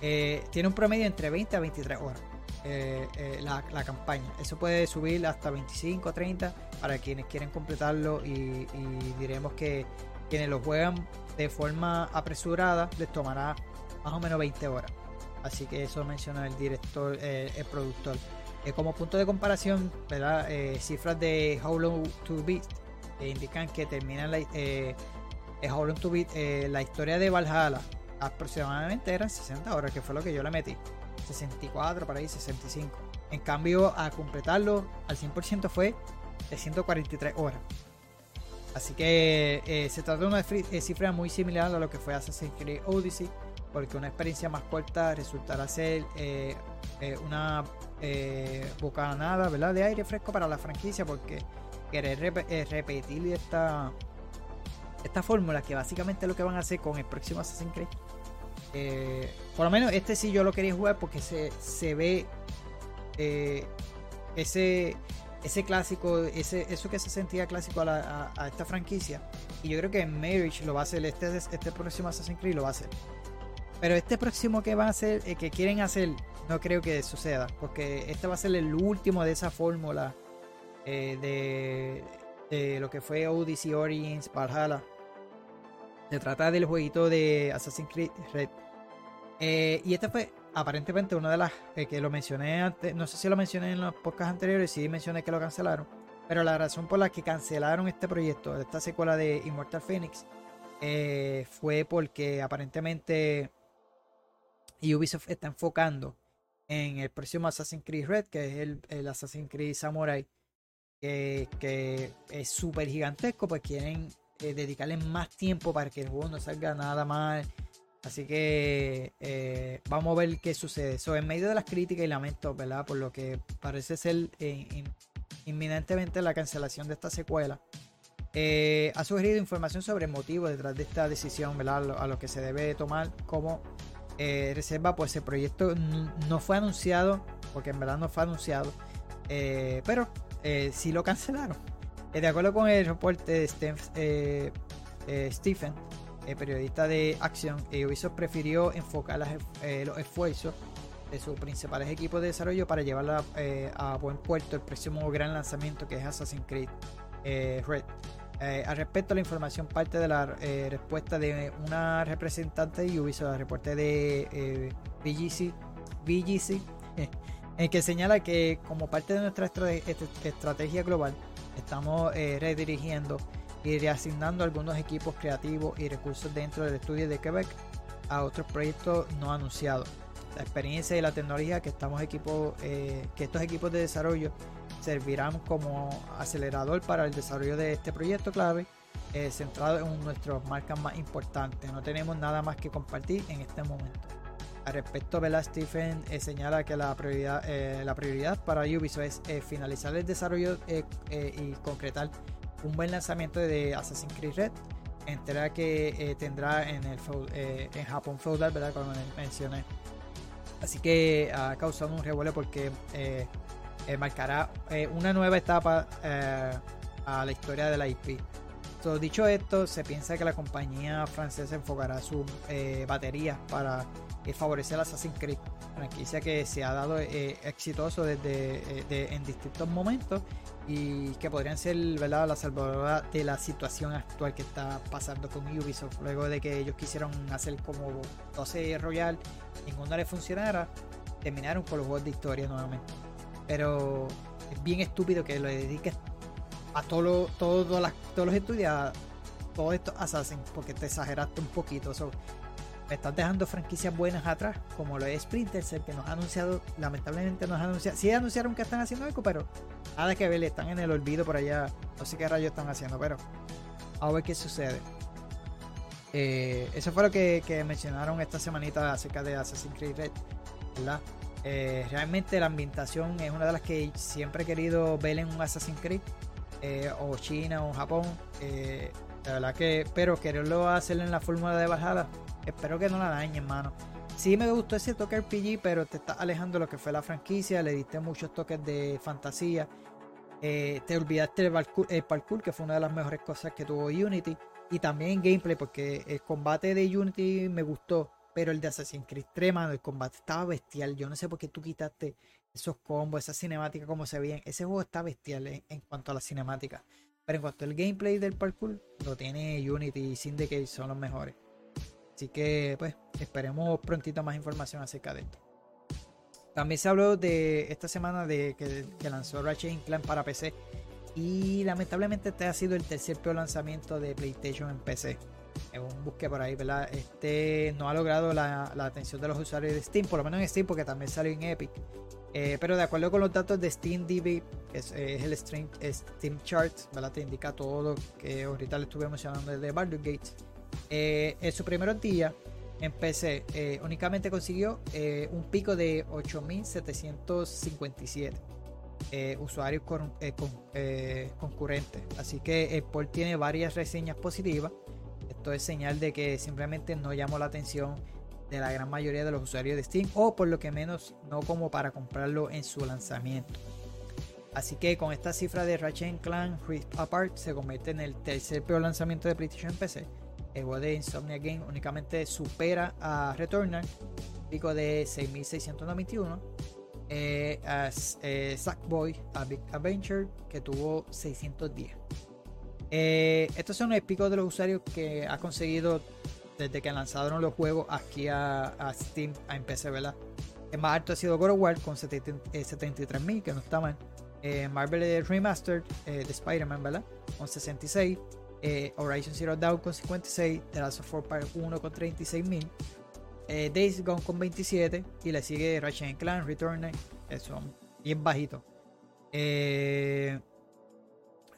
eh, tiene un promedio entre 20 a 23 horas eh, eh, la, la campaña. Eso puede subir hasta 25 30 para quienes quieren completarlo y, y diremos que quienes lo juegan de forma apresurada les tomará más o menos 20 horas. Así que eso menciona el director, eh, el productor. Eh, como punto de comparación. Eh, cifras de How Long to Beat indican que terminan la, How Long to Beat, la historia de Valhalla aproximadamente eran 60 horas, que fue lo que yo le metí. 64, para ahí 65. En cambio, a completarlo al 100% fue de 143 horas. Así que se trata de una cifra muy similar a lo que fue Assassin's Creed Odyssey, porque una experiencia más corta resultará ser eh, eh, una eh, bocanada ¿verdad? de aire fresco para la franquicia, porque querer rep- repetir esta, esta fórmula, que básicamente es lo que van a hacer con el próximo Assassin's Creed. Por lo menos este sí yo lo quería jugar porque se, se ve ese ese clásico, ese, eso que se sentía clásico a, la- a esta franquicia. Y yo creo que Marriage lo va a hacer, este, este próximo Assassin's Creed lo va a hacer. Pero este próximo que va a hacer, eh, que quieren hacer, no creo que suceda, porque este va a ser el último de esa fórmula eh, de, lo que fue Odyssey Origins, Valhalla. Se trata del jueguito de Assassin's Creed Red. Eh, y esta fue aparentemente una de las que lo mencioné antes, no sé si lo mencioné en los podcasts anteriores, sí mencioné que lo cancelaron, pero la razón por la que cancelaron este proyecto, esta secuela de Immortal Phoenix, fue porque aparentemente Ubisoft está enfocando en el próximo Assassin's Creed Red, que es el, Assassin's Creed Samurai, que, es súper gigantesco, pues quieren eh, dedicarle más tiempo para que el juego no salga nada mal. Así que eh, vamos a ver qué sucede. En medio de las críticas y lamentos, ¿verdad? Por lo que parece ser eh, in- inminentemente la cancelación de esta secuela, ha sugerido información sobre el motivo detrás de esta decisión, ¿verdad? A lo que se debe tomar como eh, reserva, pues el proyecto no fue anunciado, porque en verdad no fue anunciado, eh, pero eh, sí lo cancelaron. Eh, de acuerdo con el reporte de Steph- Stephen, periodista de acción, eh, Ubisoft prefirió enfocar las los esfuerzos de sus principales equipos de desarrollo para llevarla a buen puerto el próximo gran lanzamiento que es Assassin's Creed Red. Eh, al respecto, la información parte de la eh, respuesta de una representante de Ubisoft al reporte de eh, BGC en que señala que como parte de nuestra estra- est- estrategia global estamos eh, redirigiendo y reasignando algunos equipos creativos y recursos dentro del estudio de Quebec a otros proyectos no anunciados. La experiencia y la tecnología que estamos equipos, eh, que estos equipos de desarrollo servirán como acelerador para el desarrollo de este proyecto clave eh, centrado en nuestras marcas más importantes. No tenemos nada más que compartir en este momento. Al respecto, ¿verdad? Stephen eh, señala que la prioridad, eh, la prioridad para Ubisoft es eh, finalizar el desarrollo y concretar un buen lanzamiento de Assassin's Creed Red, entrega que tendrá en, el, en Japón feudal, ¿verdad? Como mencioné. Así que ha causado un revuelo porque eh, marcará eh, una nueva etapa eh, a la historia de la IP. So, dicho esto, se piensa que la compañía francesa enfocará sus eh, baterías para eh, favorecer Assassin's Creed, franquicia que se ha dado eh, exitoso desde de- en distintos momentos y que podrían ser ¿verdad? la salvadora de la situación actual que está pasando con Ubisoft luego de que ellos quisieron hacer como 12 Royal ninguno le funcionara terminaron con los juegos de historia nuevamente pero es bien estúpido que lo dediques a todo lo- todos los estudios a todos estos Assassin, porque te exageraste un poquito. So, me estás dejando franquicias buenas atrás, como lo es Splinter Cell, que nos ha anunciado, lamentablemente nos ha anunciado, sí anunciaron que están haciendo algo, pero nada que ver, están en el olvido por allá, no sé qué rayos están haciendo, pero a ver qué sucede. Eh, eso fue lo que, que mencionaron esta semanita acerca de Assassin's Creed Red, ¿verdad? Eh, realmente la ambientación es una de las que siempre he querido ver en un Assassin's Creed, eh, o China o Japón. eh, la verdad que, pero quererlo hacer en la fórmula de Valhalla, espero que no la dañen, mano. Sí me gustó ese toque RPG, pero te está alejando de lo que fue la franquicia, le diste muchos toques de fantasía. te olvidaste del parkour, el parkour, que fue una de las mejores cosas que tuvo Unity. Y también gameplay, porque el combate de Unity me gustó, pero el de Assassin's Creed 3, mano, el combate estaba bestial. Yo no sé por qué tú quitaste esos combos, esa cinemática, como se veían. Ese juego está bestial en, en cuanto a la cinemática. Pero en cuanto al gameplay del parkour, lo tiene Unity y Syndicate son los mejores. Así que, pues, esperemos prontito más información acerca de esto. También se habló de esta semana de que, lanzó Ratchet Clank para PC. Y lamentablemente este ha sido el tercer peor lanzamiento de PlayStation en PC. Según busqué por ahí, ¿verdad? Este no ha logrado la, la atención de los usuarios de Steam, por lo menos en Steam, porque también salió en Epic. Eh, pero de acuerdo con los datos de SteamDB, que es, es el Steam, Steam Charts, ¿verdad? Te indica todo lo que ahorita le estuve mencionando de Baldur's Gate. Eh, en sus primeros días en PC eh, únicamente consiguió eh, un pico de 8757 eh, usuarios con- eh, con- eh, concurrentes. Así que el tiene varias reseñas positivas. Esto es señal de que simplemente no llamó la atención de la gran mayoría de los usuarios de Steam o por lo que menos no como para comprarlo en su lanzamiento. Así que con esta cifra de Ratchet Clank Rift Apart se convierte en el tercer peor lanzamiento de PlayStation PC. El juego de Insomnia Game únicamente supera a Returnal, pico de 6691. Eh, a eh, Sackboy a Big Adventure que tuvo 610. Eh, estos son los picos de los usuarios que ha conseguido desde que lanzaron los juegos aquí a, Steam, a PC, ¿verdad? El más alto ha sido God of War con 70 eh, 73.000, que no está mal. Eh, Marvel Remastered eh, de Spider-Man, ¿verdad? Con 66. Eh, Horizon Zero Dawn con 56. The Last of Us Part 1 con 36.000. Eh, Days Gone con 27. Y le sigue Ratchet Clank, Returnal, que son bien bajitos. Eh,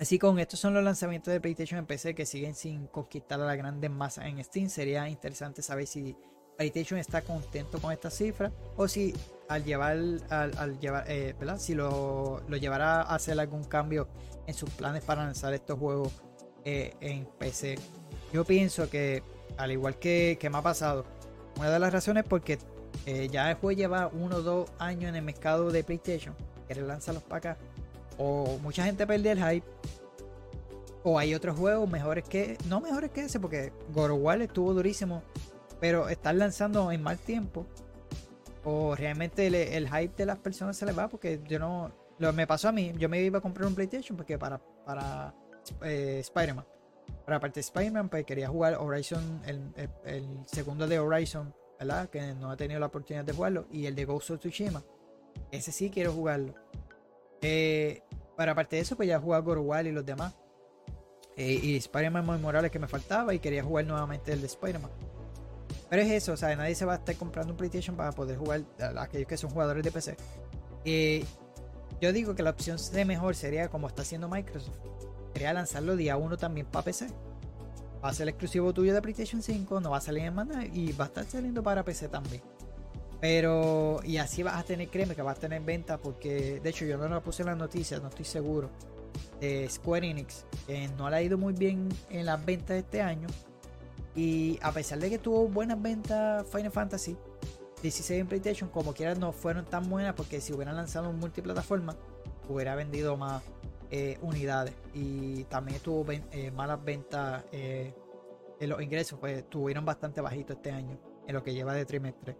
Así con estos son los lanzamientos de PlayStation en PC que siguen sin conquistar a la grandes masas en Steam. Sería interesante saber si PlayStation está contento con esta cifra o si al llevar, al, llevar, eh. Si lo, lo llevará a hacer algún cambio en sus planes para lanzar estos juegos eh, en PC. Yo pienso que, al igual que, que me ha pasado, una de las razones es porque eh, ya el juego lleva uno o dos años en el mercado de PlayStation, quiere lanzarlos para acá o mucha gente pierde el hype o hay otros juegos mejores que no mejores que ese porque War estuvo durísimo pero están lanzando en mal tiempo o realmente el, el hype de las personas se les va porque yo no lo me pasó a mí yo me iba a comprar un PlayStation porque para para eh, Spider-Man para parte de Spider-Man pues quería jugar Horizon el, el- el segundo de Horizon ¿verdad? que no he tenido la oportunidad de jugarlo y el de Ghost of Tsushima ese sí quiero jugarlo eh, para aparte de eso, pues ya jugaba War y los demás. Eh, y Spider-Man Miles Morales que me faltaba y quería jugar nuevamente el de Spider-Man. Pero es eso, o sea, nadie se va a estar comprando un PlayStation para poder jugar a aquellos que son jugadores de PC. Eh, yo digo que la opción de mejor sería como está haciendo Microsoft. Sería lanzarlo día 1 también para PC. Va a ser exclusivo tuyo de PlayStation 5, no va a salir en nada y va a estar saliendo para PC también. Pero, y así vas a tener, créeme que vas a tener venta porque, de hecho, yo no lo puse en las noticias, no estoy seguro. Square Enix, no le ha ido muy bien en las ventas este año. Y a pesar de que tuvo buenas ventas Final Fantasy 16 en PlayStation, como quiera no fueron tan buenas porque si hubieran lanzado en multiplataforma, hubiera vendido más eh, unidades. Y también tuvo eh, malas ventas eh, en los ingresos, pues tuvieron bastante bajito este año en lo que lleva de trimestre.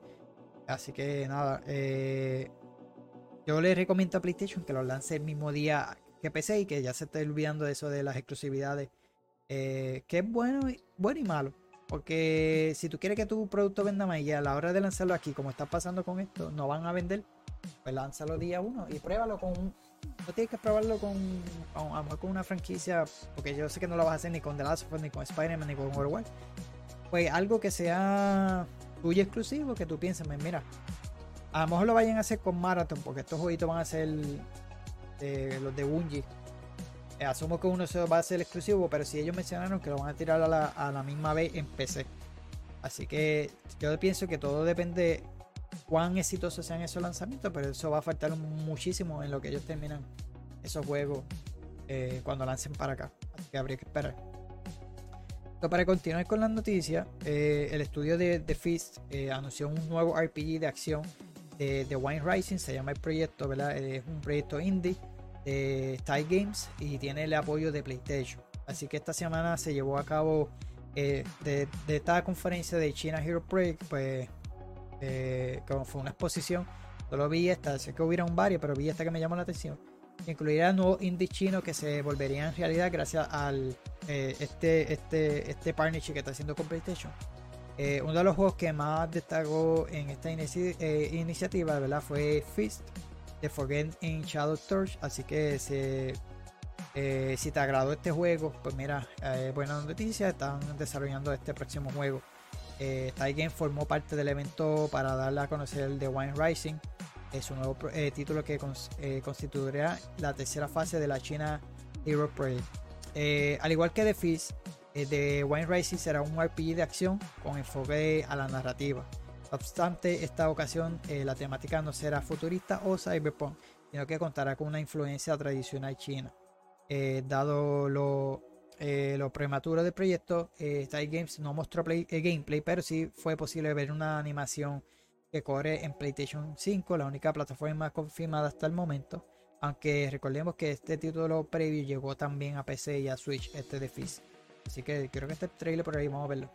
Así que nada, eh, yo le recomiendo a PlayStation que lo lance el mismo día que PC y que ya se esté olvidando de eso de las exclusividades. eh, que es bueno y, bueno y malo. Porque si tú quieres que tu producto venda más y a la hora de lanzarlo aquí, como está pasando con esto, no van a vender, pues lánzalo día uno y pruébalo con no tienes que probarlo con, con- a lo mejor con una franquicia, porque yo sé que no lo vas a hacer ni con The Last of Us, ni con Spider-Man, ni con Overwatch. Pues algo que sea tuyo exclusivo, que tú pienses, "Pues mira, a lo mejor lo vayan a hacer con Marathon, porque estos jueguitos van a ser eh, los de Bungie. Eh, asumo que uno se va a hacer exclusivo, pero si ellos mencionaron que lo van a tirar a la, a la misma vez en PC. Así que yo pienso que todo depende cuán exitosos sean esos lanzamientos, pero eso va a faltar muchísimo en lo que ellos terminan esos juegos eh, cuando lancen para acá. Así que habría que esperar. Para continuar con las noticias, eh, el estudio de The Fist eh, anunció un nuevo RPG de acción de, de Wine Rising, se llama el proyecto, ¿verdad? Es un proyecto indie de Thai Games y tiene el apoyo de PlayStation. Así que esta semana se llevó a cabo eh, de, esta conferencia de China Hero Project, pues eh, como fue una exposición, solo vi esta, sé que hubieron varios, pero vi esta que me llamó la atención. Incluirá nuevos indies chinos que se volverían realidad gracias al eh, este, este, este partnership que está haciendo con PlayStation. Eh, uno de los juegos que más destacó en esta inici- eh, iniciativa ¿verdad? fue Fist de Forget in Shadow Torch. Así que eh, si te agradó este juego, pues mira, eh, buena noticia, están desarrollando este próximo juego. Eh, Game formó parte del evento para darle a conocer el de Wine Rising, es un nuevo eh, título que eh, constituirá la tercera fase de la China Hero Project. Eh, al igual que The Fist, eh, The Wine Rising será un RPG de acción con enfoque a la narrativa. No obstante, esta ocasión eh, la temática no será futurista o cyberpunk, sino que contará con una influencia tradicional china. Eh, dado lo, eh, lo prematuro del proyecto, eh, Thai Games no mostró play- eh, gameplay, pero sí fue posible ver una animación que corre en PlayStation 5, la única plataforma confirmada hasta el momento. Aunque recordemos que este título previo llegó también a PC y a Switch, este de Fizz. Así que creo que este trailer por ahí, vamos a verlo.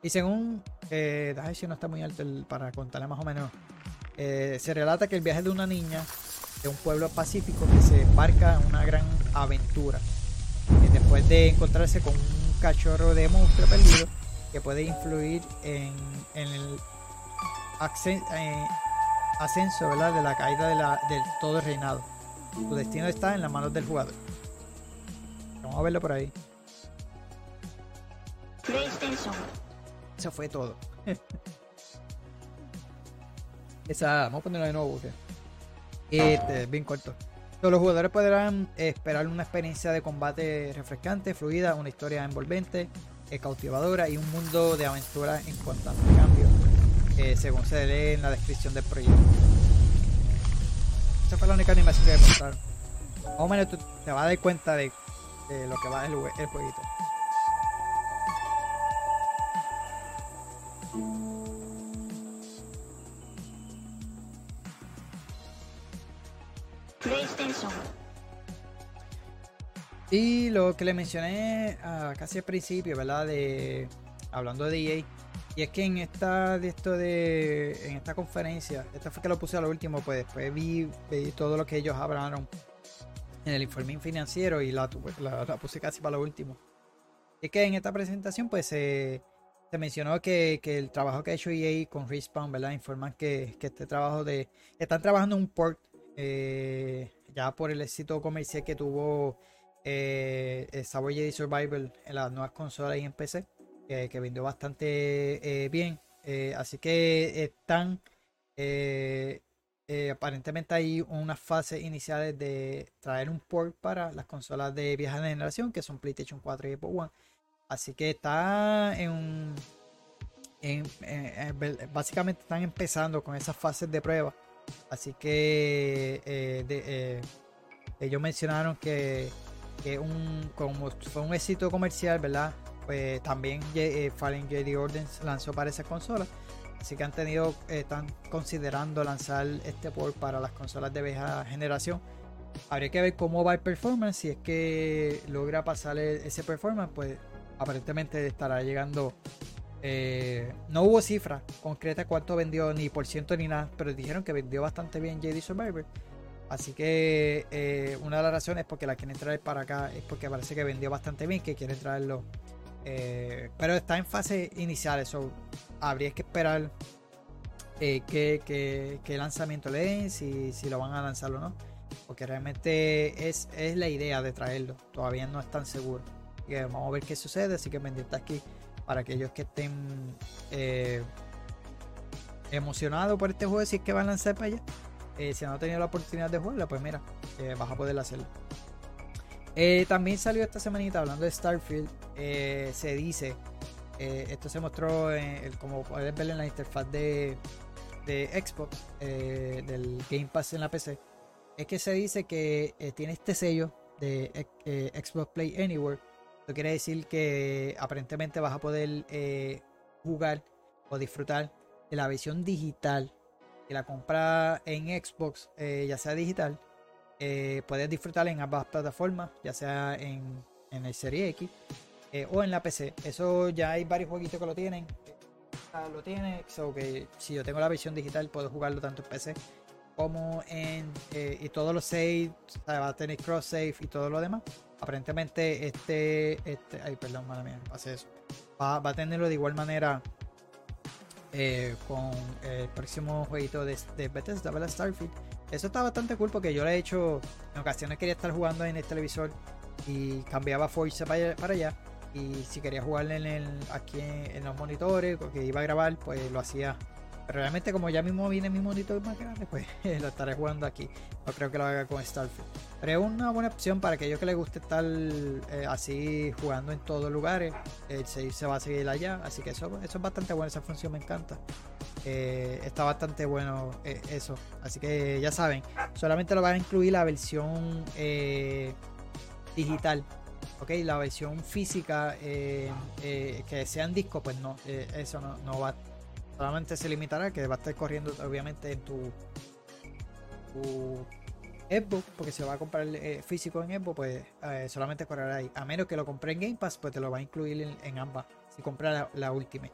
Y según, eh, si no está muy alto el- para contarle más o menos, eh, se relata que el viaje de una niña de un pueblo pacífico que se embarca en una gran aventura. Eh, después de encontrarse con un cachorro de monstruo perdido que puede influir en, en el eh, ascenso ¿verdad? de la caída de la, todo el reinado. Su destino está en las manos del jugador. Vamos a verlo por ahí. PlayStation. Eso fue todo. Esa, vamos a ponerlo de nuevo. porque Este, bien corto. Los jugadores podrán esperar una experiencia de combate refrescante, fluida, una historia envolvente, cautivadora y un mundo de aventuras en constante cambio, eh, según se lee en la descripción del proyecto. Esa fue la única animación que mostraron. Más o menos te vas a dar cuenta de, lo que va el, el jueguito. PlayStation. Y lo que le mencioné ah, casi al principio, ¿verdad? De hablando de EA. Y es que en esta de esto de en esta conferencia, esta fue que lo puse a lo último, pues después vi, vi todo lo que ellos hablaron en el informe financiero y la, la, puse casi para lo último. Y es que en esta presentación, pues se, mencionó que, que el trabajo que ha hecho EA con Respawn, ¿verdad? Informan que, que este trabajo de. Están trabajando un port eh, ya por el éxito comercial que tuvo eh, el Subway Jedi Survival en las nuevas consolas y en PC, que, vendió bastante eh, bien. Eh, así que están, eh, aparentemente hay unas fases iniciales de traer un port para las consolas de vieja generación, que son PlayStation 4 y Xbox One. Así que está en básicamente están empezando con esas fases de prueba. Así que ellos mencionaron que, que un, como fue un éxito comercial, ¿verdad? Pues también eh, Fallen Jedi Order lanzó para esas consolas. Así que han tenido, eh, están considerando lanzar este port para las consolas de vieja generación. Habría que ver cómo va el performance. Si es que logra pasar e- ese performance, pues aparentemente estará llegando. eh, no hubo cifra concreta cuánto vendió, ni por ciento ni nada, pero dijeron que vendió bastante bien JD Survivor. Así que eh, una de las razones es porque la quieren traer para acá es porque parece que vendió bastante bien, que quieren traerlo. eh, pero está en fase inicial, eso habría que esperar eh, qué, qué lanzamiento leen, si, si lo van a lanzar o no. Porque realmente es, es la idea de traerlo. Todavía no están seguros. Que vamos a ver qué sucede. Así que pendiente aquí para aquellos que estén eh, emocionados por este juego, si es que van a lanzar para allá. Eh, si no han tenido la oportunidad de jugarla, pues mira, eh, vas a poder hacerlo. Eh, también salió esta semanita hablando de Starfield. se dice, esto se mostró como puedes ver en la interfaz de, de Xbox, del Game Pass en la PC. Es que se dice que tiene este sello de Xbox Play Anywhere. Esto quiere decir que aparentemente vas a poder jugar o disfrutar de la versión digital de la compra en Xbox, eh, ya sea digital, eh, puedes disfrutar en ambas plataformas, ya sea en, en el Serie X eh, o en la PC. Eso ya hay varios jueguitos que lo tienen. Lo tiene, so que si yo tengo la versión digital puedo jugarlo tanto en PC como en y todos los saves, va a tener cross save y todo lo demás. Aparentemente este, este, ay perdón, mala mía, eso. Va, va a tenerlo de igual manera eh, con el próximo jueguito de, de Bethesda, ¿verdad? Starfield. Eso está bastante cool porque yo lo he hecho. En ocasiones quería estar jugando en el televisor y cambiaba Forza para para allá, Y si quería jugar en el, aquí en, en los monitores, porque iba a grabar, pues lo hacía. Realmente, como ya mismo viene mi monitor más grande, pues lo estaré jugando aquí. No creo que lo haga con Starfield. Pero es una buena opción para aquellos que les guste estar eh, así jugando en todos lugares. El save se va a seguir allá. Así que eso, eso es bastante bueno. Esa función me encanta. Eh, está bastante bueno eh, eso. Así que ya saben, solamente lo va a incluir la versión eh, digital. Ok, la versión física eh, eh, que sea en disco, pues no, eh, eso no va. Solamente se limitará que va a estar corriendo obviamente en tu, tu Xbox, porque se va a comprar eh, físico en Xbox, pues eh, solamente correrá ahí. A menos que lo compre en Game Pass, pues te lo va a incluir en, ambas. Si compras la, la Ultimate.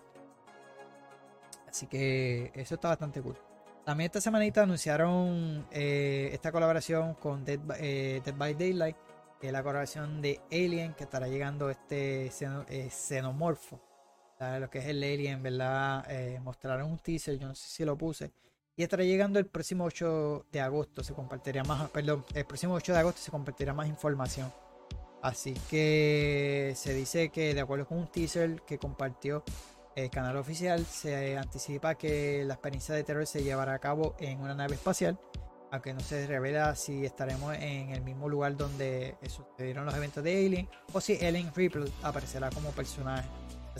Así que eso está bastante cool. También esta semanita anunciaron eh, esta colaboración con Dead, by- Dead by Daylight, que es la colaboración de Alien, que estará llegando este xeno- xenomorfo. Lo que es el Alien, ¿verdad? Eh, mostraron un teaser, yo no sé si lo puse. Y estará llegando el próximo 8 de agosto. Se compartirá más, perdón, el próximo 8 de agosto se compartirá más información. Así que se dice que de acuerdo con un teaser que compartió el canal oficial, se anticipa que la experiencia de terror se llevará a cabo en una nave espacial, aunque no se revela si estaremos en el mismo lugar donde sucedieron los eventos de Alien o si Ellen Ripley aparecerá como personaje.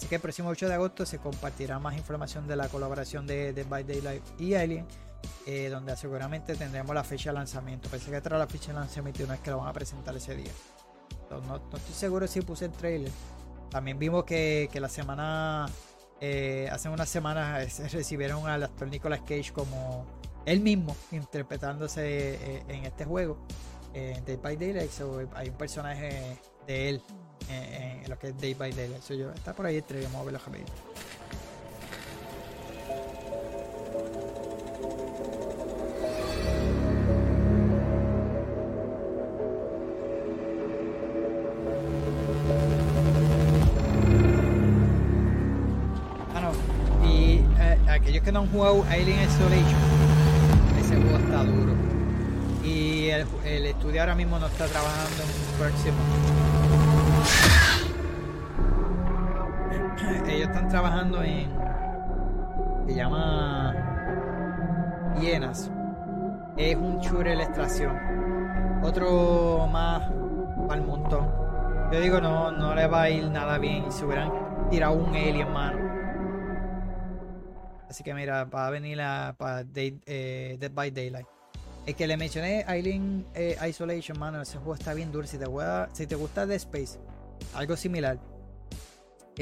Así que el próximo 8 de agosto se compartirá más información de la colaboración de Dead by Daylight y Alien, eh, donde seguramente tendremos la fecha de lanzamiento. Pensé que traerá la fecha de lanzamiento no es que lo van a presentar ese día. No, estoy seguro si puse el trailer. También vimos que, la semana, eh, hace unas semanas eh, recibieron al actor Nicolas Cage como él mismo interpretándose en este juego, en Dead by Daylight. Hay un personaje de él en lo que es Day by Daylight. So, yo, está por ahí el trailer, vamos a verlo. Ah. Y eh, aquellos que no han jugado Alien Isolation, ese juego está duro. Y el, el estudio ahora mismo no está trabajando en un próximo. Ellos están trabajando en. Se llama. Hienas. Es un shooter de extracción. Otro más al montón. Yo digo, no, no le va a ir nada bien si hubieran tirado un alien, mano. Así que mira, va a venir la, para Day- eh, Dead by Daylight. El que le mencioné, Alien eh, Isolation, mano, ese juego está bien duro. Si te, gusta, si te gusta Dead Space, algo similar.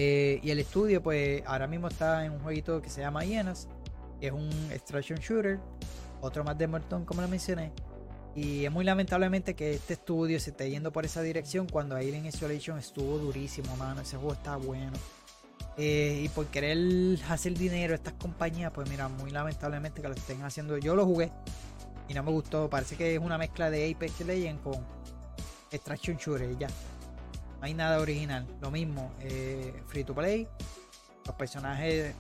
Eh, y el estudio, pues ahora mismo está en un jueguito que se llama Hienas, que es un extraction shooter. Otro más de Morton, como lo mencioné. Y es muy lamentablemente que este estudio se esté yendo por esa dirección cuando Alien Isolation estuvo durísimo, mano. Ese juego está bueno. Eh, y por querer hacer dinero estas compañías, pues mira, muy lamentablemente que lo estén haciendo. Yo lo jugué y no me gustó. Parece que es una mezcla de Apex Legends con Extraction Shooter y ya. No hay nada original. Lo mismo, eh, free to play. Los personajes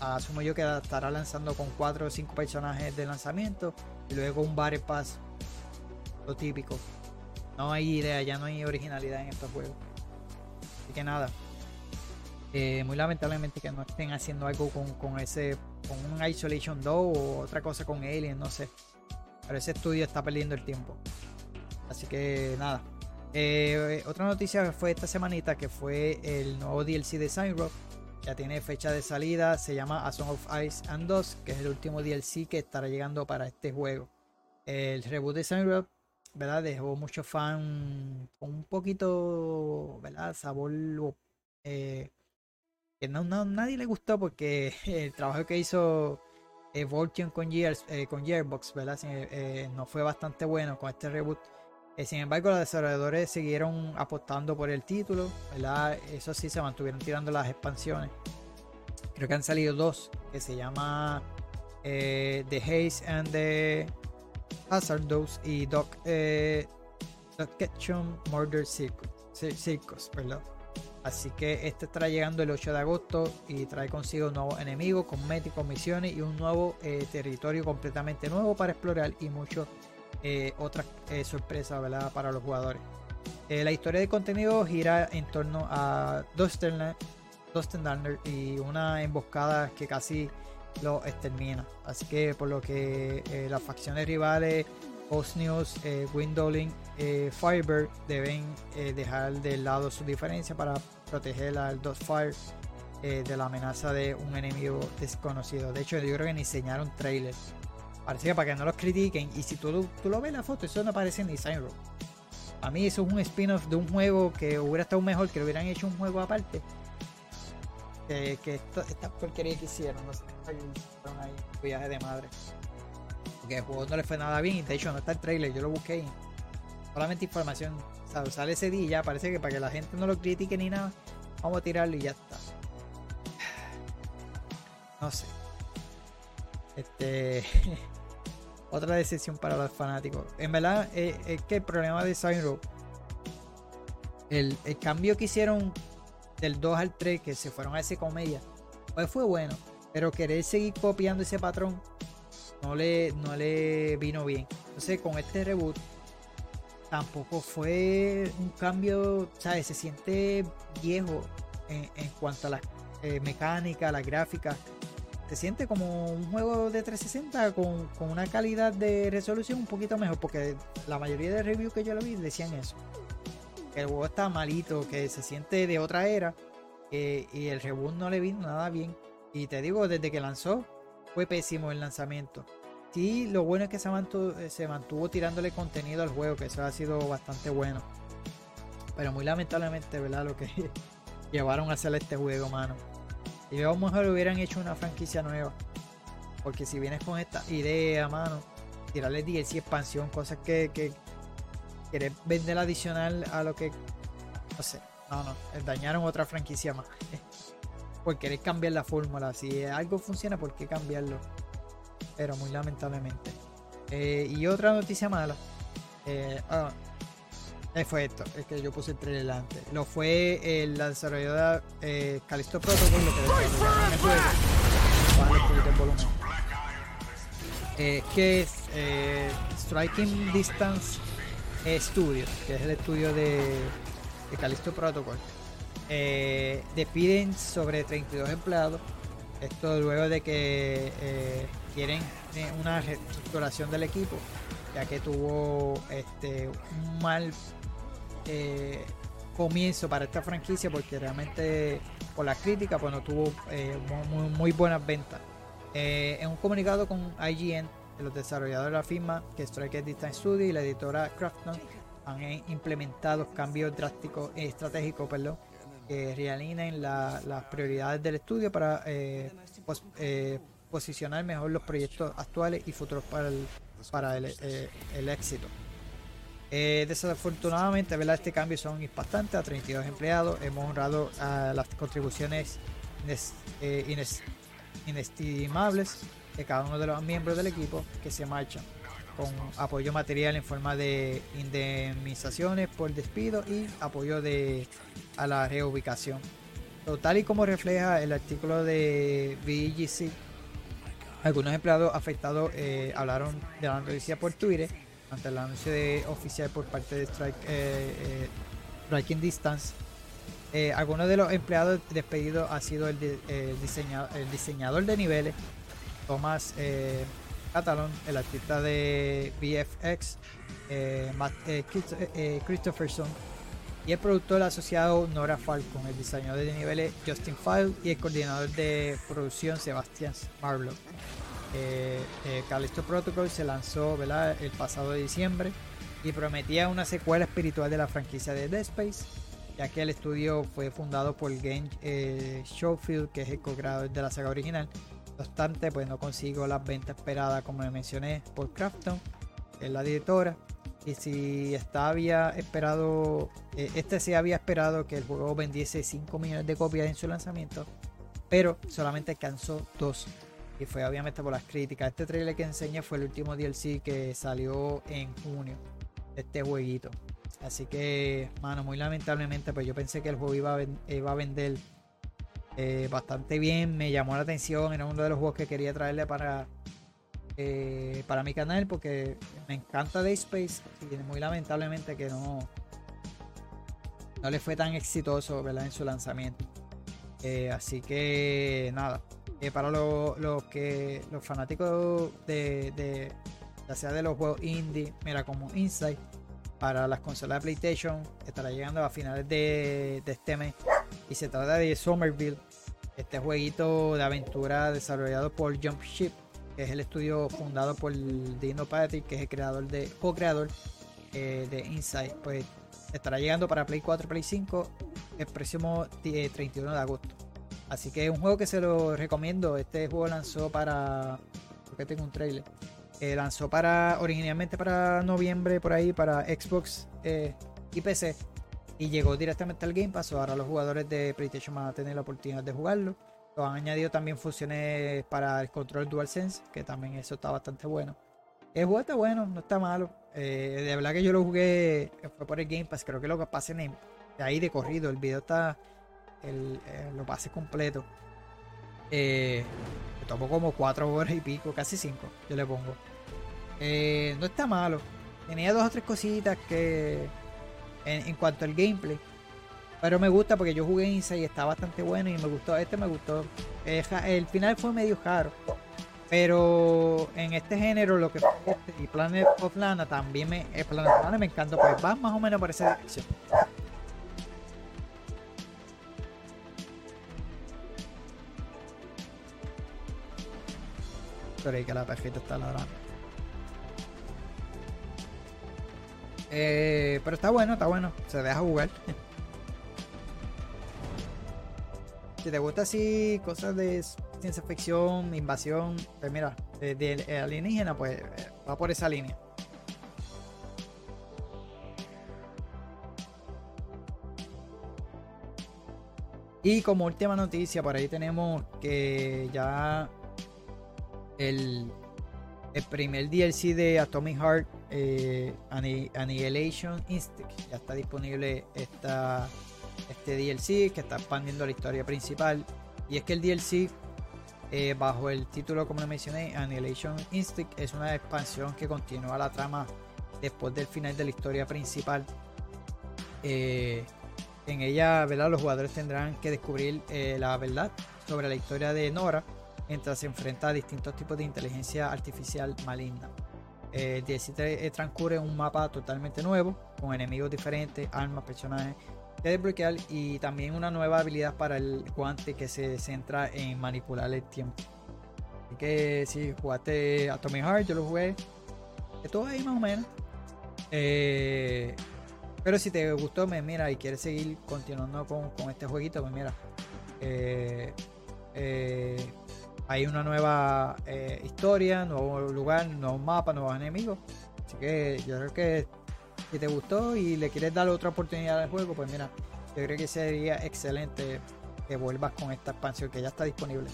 asumo yo que estará lanzando con 4 o 5 personajes de lanzamiento y luego un Battle Pass, lo típico. No hay idea, ya no hay originalidad en estos juegos. Así que nada. Eh, muy lamentablemente que no estén haciendo algo con, con ese, con un Isolation 2 o otra cosa con Alien, no sé. Pero ese estudio está perdiendo el tiempo. Así que nada. Eh, otra noticia fue esta semanita que fue el nuevo DLC de Rock. Ya tiene fecha de salida. Se llama A Song of Ice and Dust, que es el último DLC que estará llegando para este juego. El reboot de Rock, ¿verdad? Dejó muchos fans con un poquito, ¿verdad? Sabor eh, que no, no, nadie le gustó porque el trabajo que hizo eh, con, Gears, Gearbox, ¿verdad? No fue bastante bueno con este reboot. Eh, sin embargo, los desarrolladores siguieron apostando por el título, ¿verdad? Eso sí, se mantuvieron tirando las expansiones. Creo que han salido dos, que se llama The Haze and the Hazardous y Doc, Doc Ketchum Murder Circus, perdón. Así que este estará llegando el 8 de agosto y trae consigo nuevos enemigos, cosméticos, misiones y un nuevo eh, territorio completamente nuevo para explorar y muchas eh, otras eh, sorpresas para los jugadores. la historia de contenido gira en torno a Dustin Darner y una emboscada que casi lo extermina. Así que por lo que las facciones rivales Osnews, eh, Windowling, Firebird deben dejar de lado su diferencia para proteger al Dotfire eh, de la amenaza de un enemigo desconocido. De hecho, yo creo que ni enseñaron trailers. Parece que para que no los critiquen. Y si tú, tú lo ves en la foto, eso no aparece en Design Row. A mí eso es un spin-off de un juego que hubiera estado mejor, que lo hubieran hecho un juego aparte. Que, que esta porquería que hicieron, no sé, ahí, viaje de madre. Porque el juego no le fue nada bien. De hecho, no está el trailer, yo lo busqué. solamente información sale ese día ya parece que para que la gente no lo critique ni nada, vamos a tirarlo y ya está. No sé. Este. otra decisión para los fanáticos. En verdad, eh, es, que el problema de Sign el, el, cambio que hicieron del 2 al 3, que se fueron a ese comedia, pues fue bueno. Pero querer seguir copiando ese patrón no le, no le vino bien. Entonces, con este reboot, tampoco fue un cambio, ¿sabes? Se siente viejo en, cuanto a la eh, mecánica, la gráfica. Se siente como un juego de 360 con, una calidad de resolución un poquito mejor, porque la mayoría de reviews que yo lo vi decían eso. Que el juego está malito, que se siente de otra era, y el reboot no le vino nada bien. Y te digo, desde que lanzó, fue pésimo el lanzamiento. Sí, lo bueno es que se mantuvo, se mantuvo tirándole contenido al juego, que eso ha sido bastante bueno. Pero muy lamentablemente, ¿verdad? Lo que llevaron a hacer este juego, mano. Y lo mejor hubieran hecho una franquicia nueva. Porque si vienes con esta idea, mano, tirarle DLC expansión, cosas que, que quieres vender adicional a lo que. No sé, no, no, dañaron otra franquicia más. por querer cambiar la fórmula. Si algo funciona, ¿por qué cambiarlo? pero muy lamentablemente. Eh, y otra noticia mala. Eh, ah, eh, fue esto, es que yo puse el trailer delante. Lo fue el desarrollador eh, Calisto Protocol, lo que. Eh, que es Striking Distance Studios, que es el estudio de, de Callisto Protocol. despiden sobre 32 empleados. Esto luego de que quieren eh, una reestructuración del equipo, ya que tuvo este, un mal eh, comienzo para esta franquicia, porque realmente por la crítica pues no tuvo eh, muy, buenas ventas. en un comunicado con IGN, los desarrolladores de la firma, que es Striker Distance Studio y la editora Crafton, han implementado cambios drásticos, estratégicos, perdón, que realinen las prioridades del estudio para pues, posicionar mejor los proyectos actuales y futuros para el, para el, eh, éxito. Eh, desafortunadamente, ¿verdad? este cambio son impactantes a 32 empleados. Hemos honrado a las contribuciones eh, inestimables de cada uno de los miembros del equipo que se marchan con apoyo material en forma de indemnizaciones por despido y apoyo de, a la reubicación. tal y como refleja el artículo de VGC, algunos empleados afectados eh, hablaron de la noticia por Twitter ante el anuncio oficial por parte de Strike, eh, eh, Striking Distance. algunos de los empleados despedidos ha sido el, el diseñador de niveles, Thomas Catalon, el artista de VFX, Matt, Christopherson, y el productor asociado Nora Falcon, el diseñador de niveles Justin File y el coordinador de producción Sebastian Marlowe. Eh, eh, Callisto Protocol se lanzó el pasado diciembre y prometía una secuela espiritual de la franquicia de Dead Space, ya que el estudio fue fundado por Game eh, Showfield, que es el co-creador de la saga original. No obstante, pues no consigo las ventas esperadas, como mencioné, por Crafton, que es la directora. Y si estaba había esperado, eh, este sí había esperado que el juego vendiese 5 millones de copias en su lanzamiento, pero solamente alcanzó 2. Y fue obviamente por las críticas. Este trailer que enseñé fue el último DLC que salió en junio de este jueguito. Así que, mano, muy lamentablemente, pues yo pensé que el juego iba a, vender eh, bastante bien. Me llamó la atención. Era uno de los juegos que quería traerle para eh, para mi canal porque me encanta Day Space y muy lamentablemente que no, no le fue tan exitoso ¿verdad? en su lanzamiento. Eh, así que nada, eh, para los, que los fanáticos de, ya sea de los juegos indie, mira como Inside, para las consolas de PlayStation, estará llegando a finales de, de este mes y se trata de Somerville, este jueguito de aventura desarrollado por Jump Ship que es el estudio fundado por Dino Patrick, que es el creador de, co-creador eh, de Inside, pues estará llegando para Play 4 Play 5 el próximo 31 de agosto. Así que es un juego que se lo recomiendo. Este juego lanzó para. Porque tengo un trailer. Eh, lanzó para. originalmente para noviembre, por ahí, para Xbox eh, y PC. Y llegó directamente al Game Pass. Ahora los jugadores de PlayStation van a tener la oportunidad de jugarlo han añadido también funciones para el control DualSense, que también eso está bastante bueno. El juego está bueno, no está malo. Eh, de verdad que yo lo jugué, fue por el Game Pass, creo que lo que pase en de ahí de corrido, el video está, el, eh, lo pasé completo. Eh, me tomó como 4 horas y pico, casi 5, yo le pongo. Eh, no está malo. Tenía dos o tres cositas que en, cuanto al gameplay pero me gusta porque yo jugué Inside y está bastante bueno y me gustó. Este me gustó. El final fue medio caro. Pero en este género, lo que este y Planet of Lana también me. Planet of Lana me encanta, pues va más o menos por esa dirección. Pero que la tarjeta está ladrando. Eh, pero está bueno, está bueno. Se deja jugar. si te gusta así cosas de ciencia ficción, invasión, pues mira, de, alienígena, pues eh, va por esa línea. Y como última noticia, por ahí tenemos que ya el, primer DLC de Atomic Heart eh, Annihilation Instinct ya está disponible esta este DLC que está expandiendo la historia principal. Y es que el DLC, eh, bajo el título, como le mencioné, Annihilation Instinct, es una expansión que continúa la trama después del final de la historia principal. Eh, en ella, los jugadores tendrán que descubrir eh, la verdad sobre la historia de Nora mientras se enfrenta a distintos tipos de inteligencia artificial maligna. El DLC transcurre en un mapa totalmente nuevo, con enemigos diferentes, armas, personajes desbloquear y también una nueva habilidad para el guante que se centra en manipular el tiempo. Así que si jugaste Atomic Heart, yo lo jugué. Todo ahí más o menos. Eh, pero si te gustó, me mira y quieres seguir continuando con, este jueguito, pues mira. Eh, eh, hay una nueva historia, nuevo lugar, nuevo mapa, nuevos enemigos. Así que yo creo que si te gustó y le quieres dar otra oportunidad al juego, pues mira, yo creo que sería excelente que vuelvas con esta expansión que ya está disponible.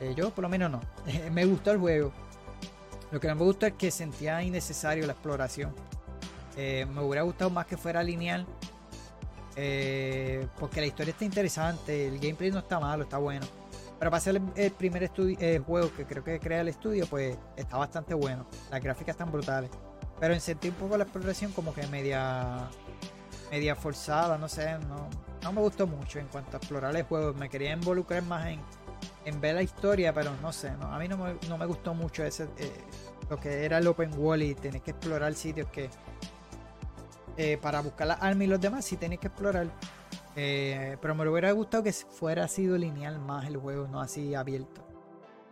Eh, yo por lo menos no. me gustó el juego. Lo que no me gustó es que sentía innecesario la exploración. Eh, me hubiera gustado más que fuera lineal. Eh, porque la historia está interesante, el gameplay no está malo, está bueno. Pero para ser el, primer estudio, eh, juego que creo que crea el estudio, pues está bastante bueno. Las gráficas están brutales. Pero en sentí un poco la exploración como que media media forzada, no sé, no, no me gustó mucho en cuanto a explorar el juego. Me quería involucrar más en, en ver la historia, pero no sé, no, a mí no me, no me gustó mucho ese eh, lo que era el open world y tener que explorar sitios que eh, para buscar las armas y los demás sí tenés que explorar. Eh, pero me hubiera gustado que fuera sido lineal más el juego, no así abierto.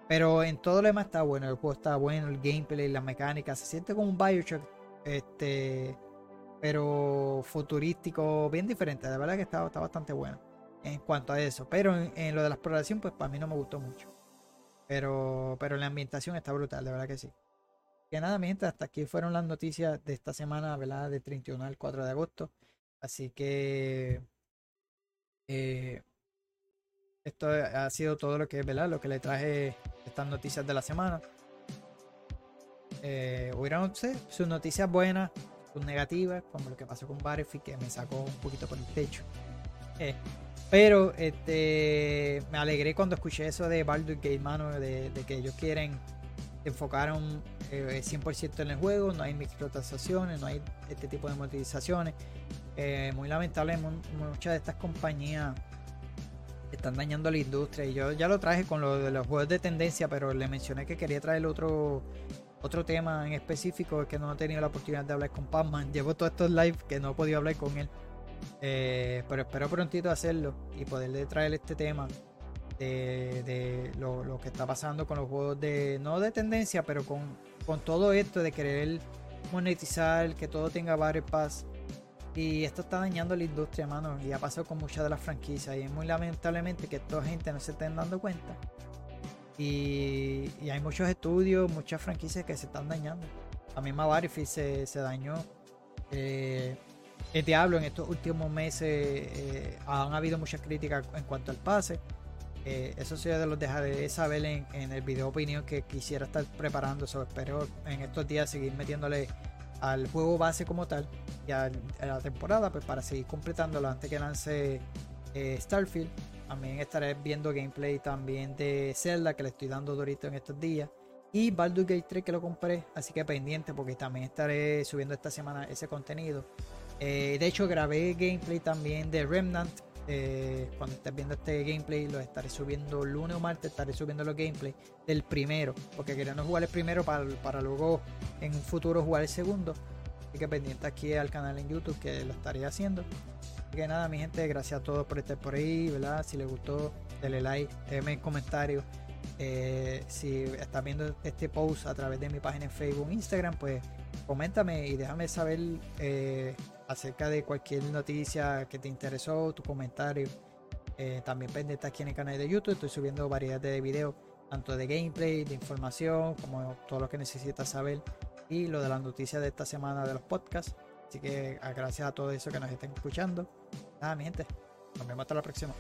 Pero en todo lo demás está bueno, el juego está bueno, el gameplay, las mecánicas, se siente como un Bioshock, este, pero futurístico, bien diferente, de verdad que está, está bastante bueno en cuanto a eso. Pero en, en, lo de la exploración, pues para mí no me gustó mucho. Pero, pero la ambientación está brutal, de verdad que sí. Que nada, mi gente, hasta aquí fueron las noticias de esta semana, ¿verdad? De 31 al 4 de agosto. Así que eh, esto ha sido todo lo que, ¿verdad? Lo que le traje estas noticias de la semana. Eh, hubieron sus noticias buenas, sus negativas, como lo que pasó con Battlefield, que me sacó un poquito por el techo. Eh, pero este me alegré cuando escuché eso de Baldur's Gate, mano, de, que ellos quieren enfocar un eh, 100% en el juego, no hay microtransacciones, no hay este tipo de monetizaciones. Eh, muy lamentable, muchas de estas compañías están dañando la industria. Y yo ya lo traje con lo de los juegos de tendencia, pero le mencioné que quería traer otro, otro tema en específico, que no he tenido la oportunidad de hablar con Pacman. Llevo todos estos live que no he podido hablar con él. Eh, pero espero prontito hacerlo y poderle traer este tema de, de lo, lo, que está pasando con los juegos de, no de tendencia, pero con, con todo esto de querer monetizar, que todo tenga Battle Pass. Y esto está dañando la industria, mano. Y ha pasado con muchas de las franquicias. Y es muy lamentablemente que toda gente no se estén dando cuenta. Y, y hay muchos estudios, muchas franquicias que se están dañando. La misma Battlefield se, se dañó. Eh, el Diablo en estos últimos meses eh, han habido muchas críticas en cuanto al pase. Eh, eso sí los dejaré saber en, el video opinión que quisiera estar preparando. So, espero en estos días seguir metiéndole al juego base como tal y a, la temporada pues para seguir completándolo antes que lance eh, Starfield. También estaré viendo gameplay también de Zelda que le estoy dando dorito en estos días. Y Baldur's Gate 3 que lo compré, así que pendiente porque también estaré subiendo esta semana ese contenido. Eh, de hecho grabé gameplay también de Remnant eh, cuando estés viendo este gameplay, lo estaré subiendo lunes o martes, estaré subiendo los gameplays del primero, porque queremos jugar el primero para, para luego en un futuro jugar el segundo. Así que pendiente aquí al canal en YouTube que lo estaré haciendo. Así que nada, mi gente, gracias a todos por estar por ahí, ¿verdad? Si les gustó, denle like, déjenme en comentarios. Eh, si estás viendo este post a través de mi página en Facebook, Instagram, pues coméntame y déjame saber eh, acerca de cualquier noticia que te interesó, tu comentario. Eh, también pendiente aquí en el canal de YouTube, estoy subiendo variedad de videos, tanto de gameplay, de información, como todo lo que necesitas saber y lo de las noticias de esta semana de los podcasts. Así que gracias a todo eso que nos estén escuchando. Nada, mi gente, nos vemos hasta la próxima.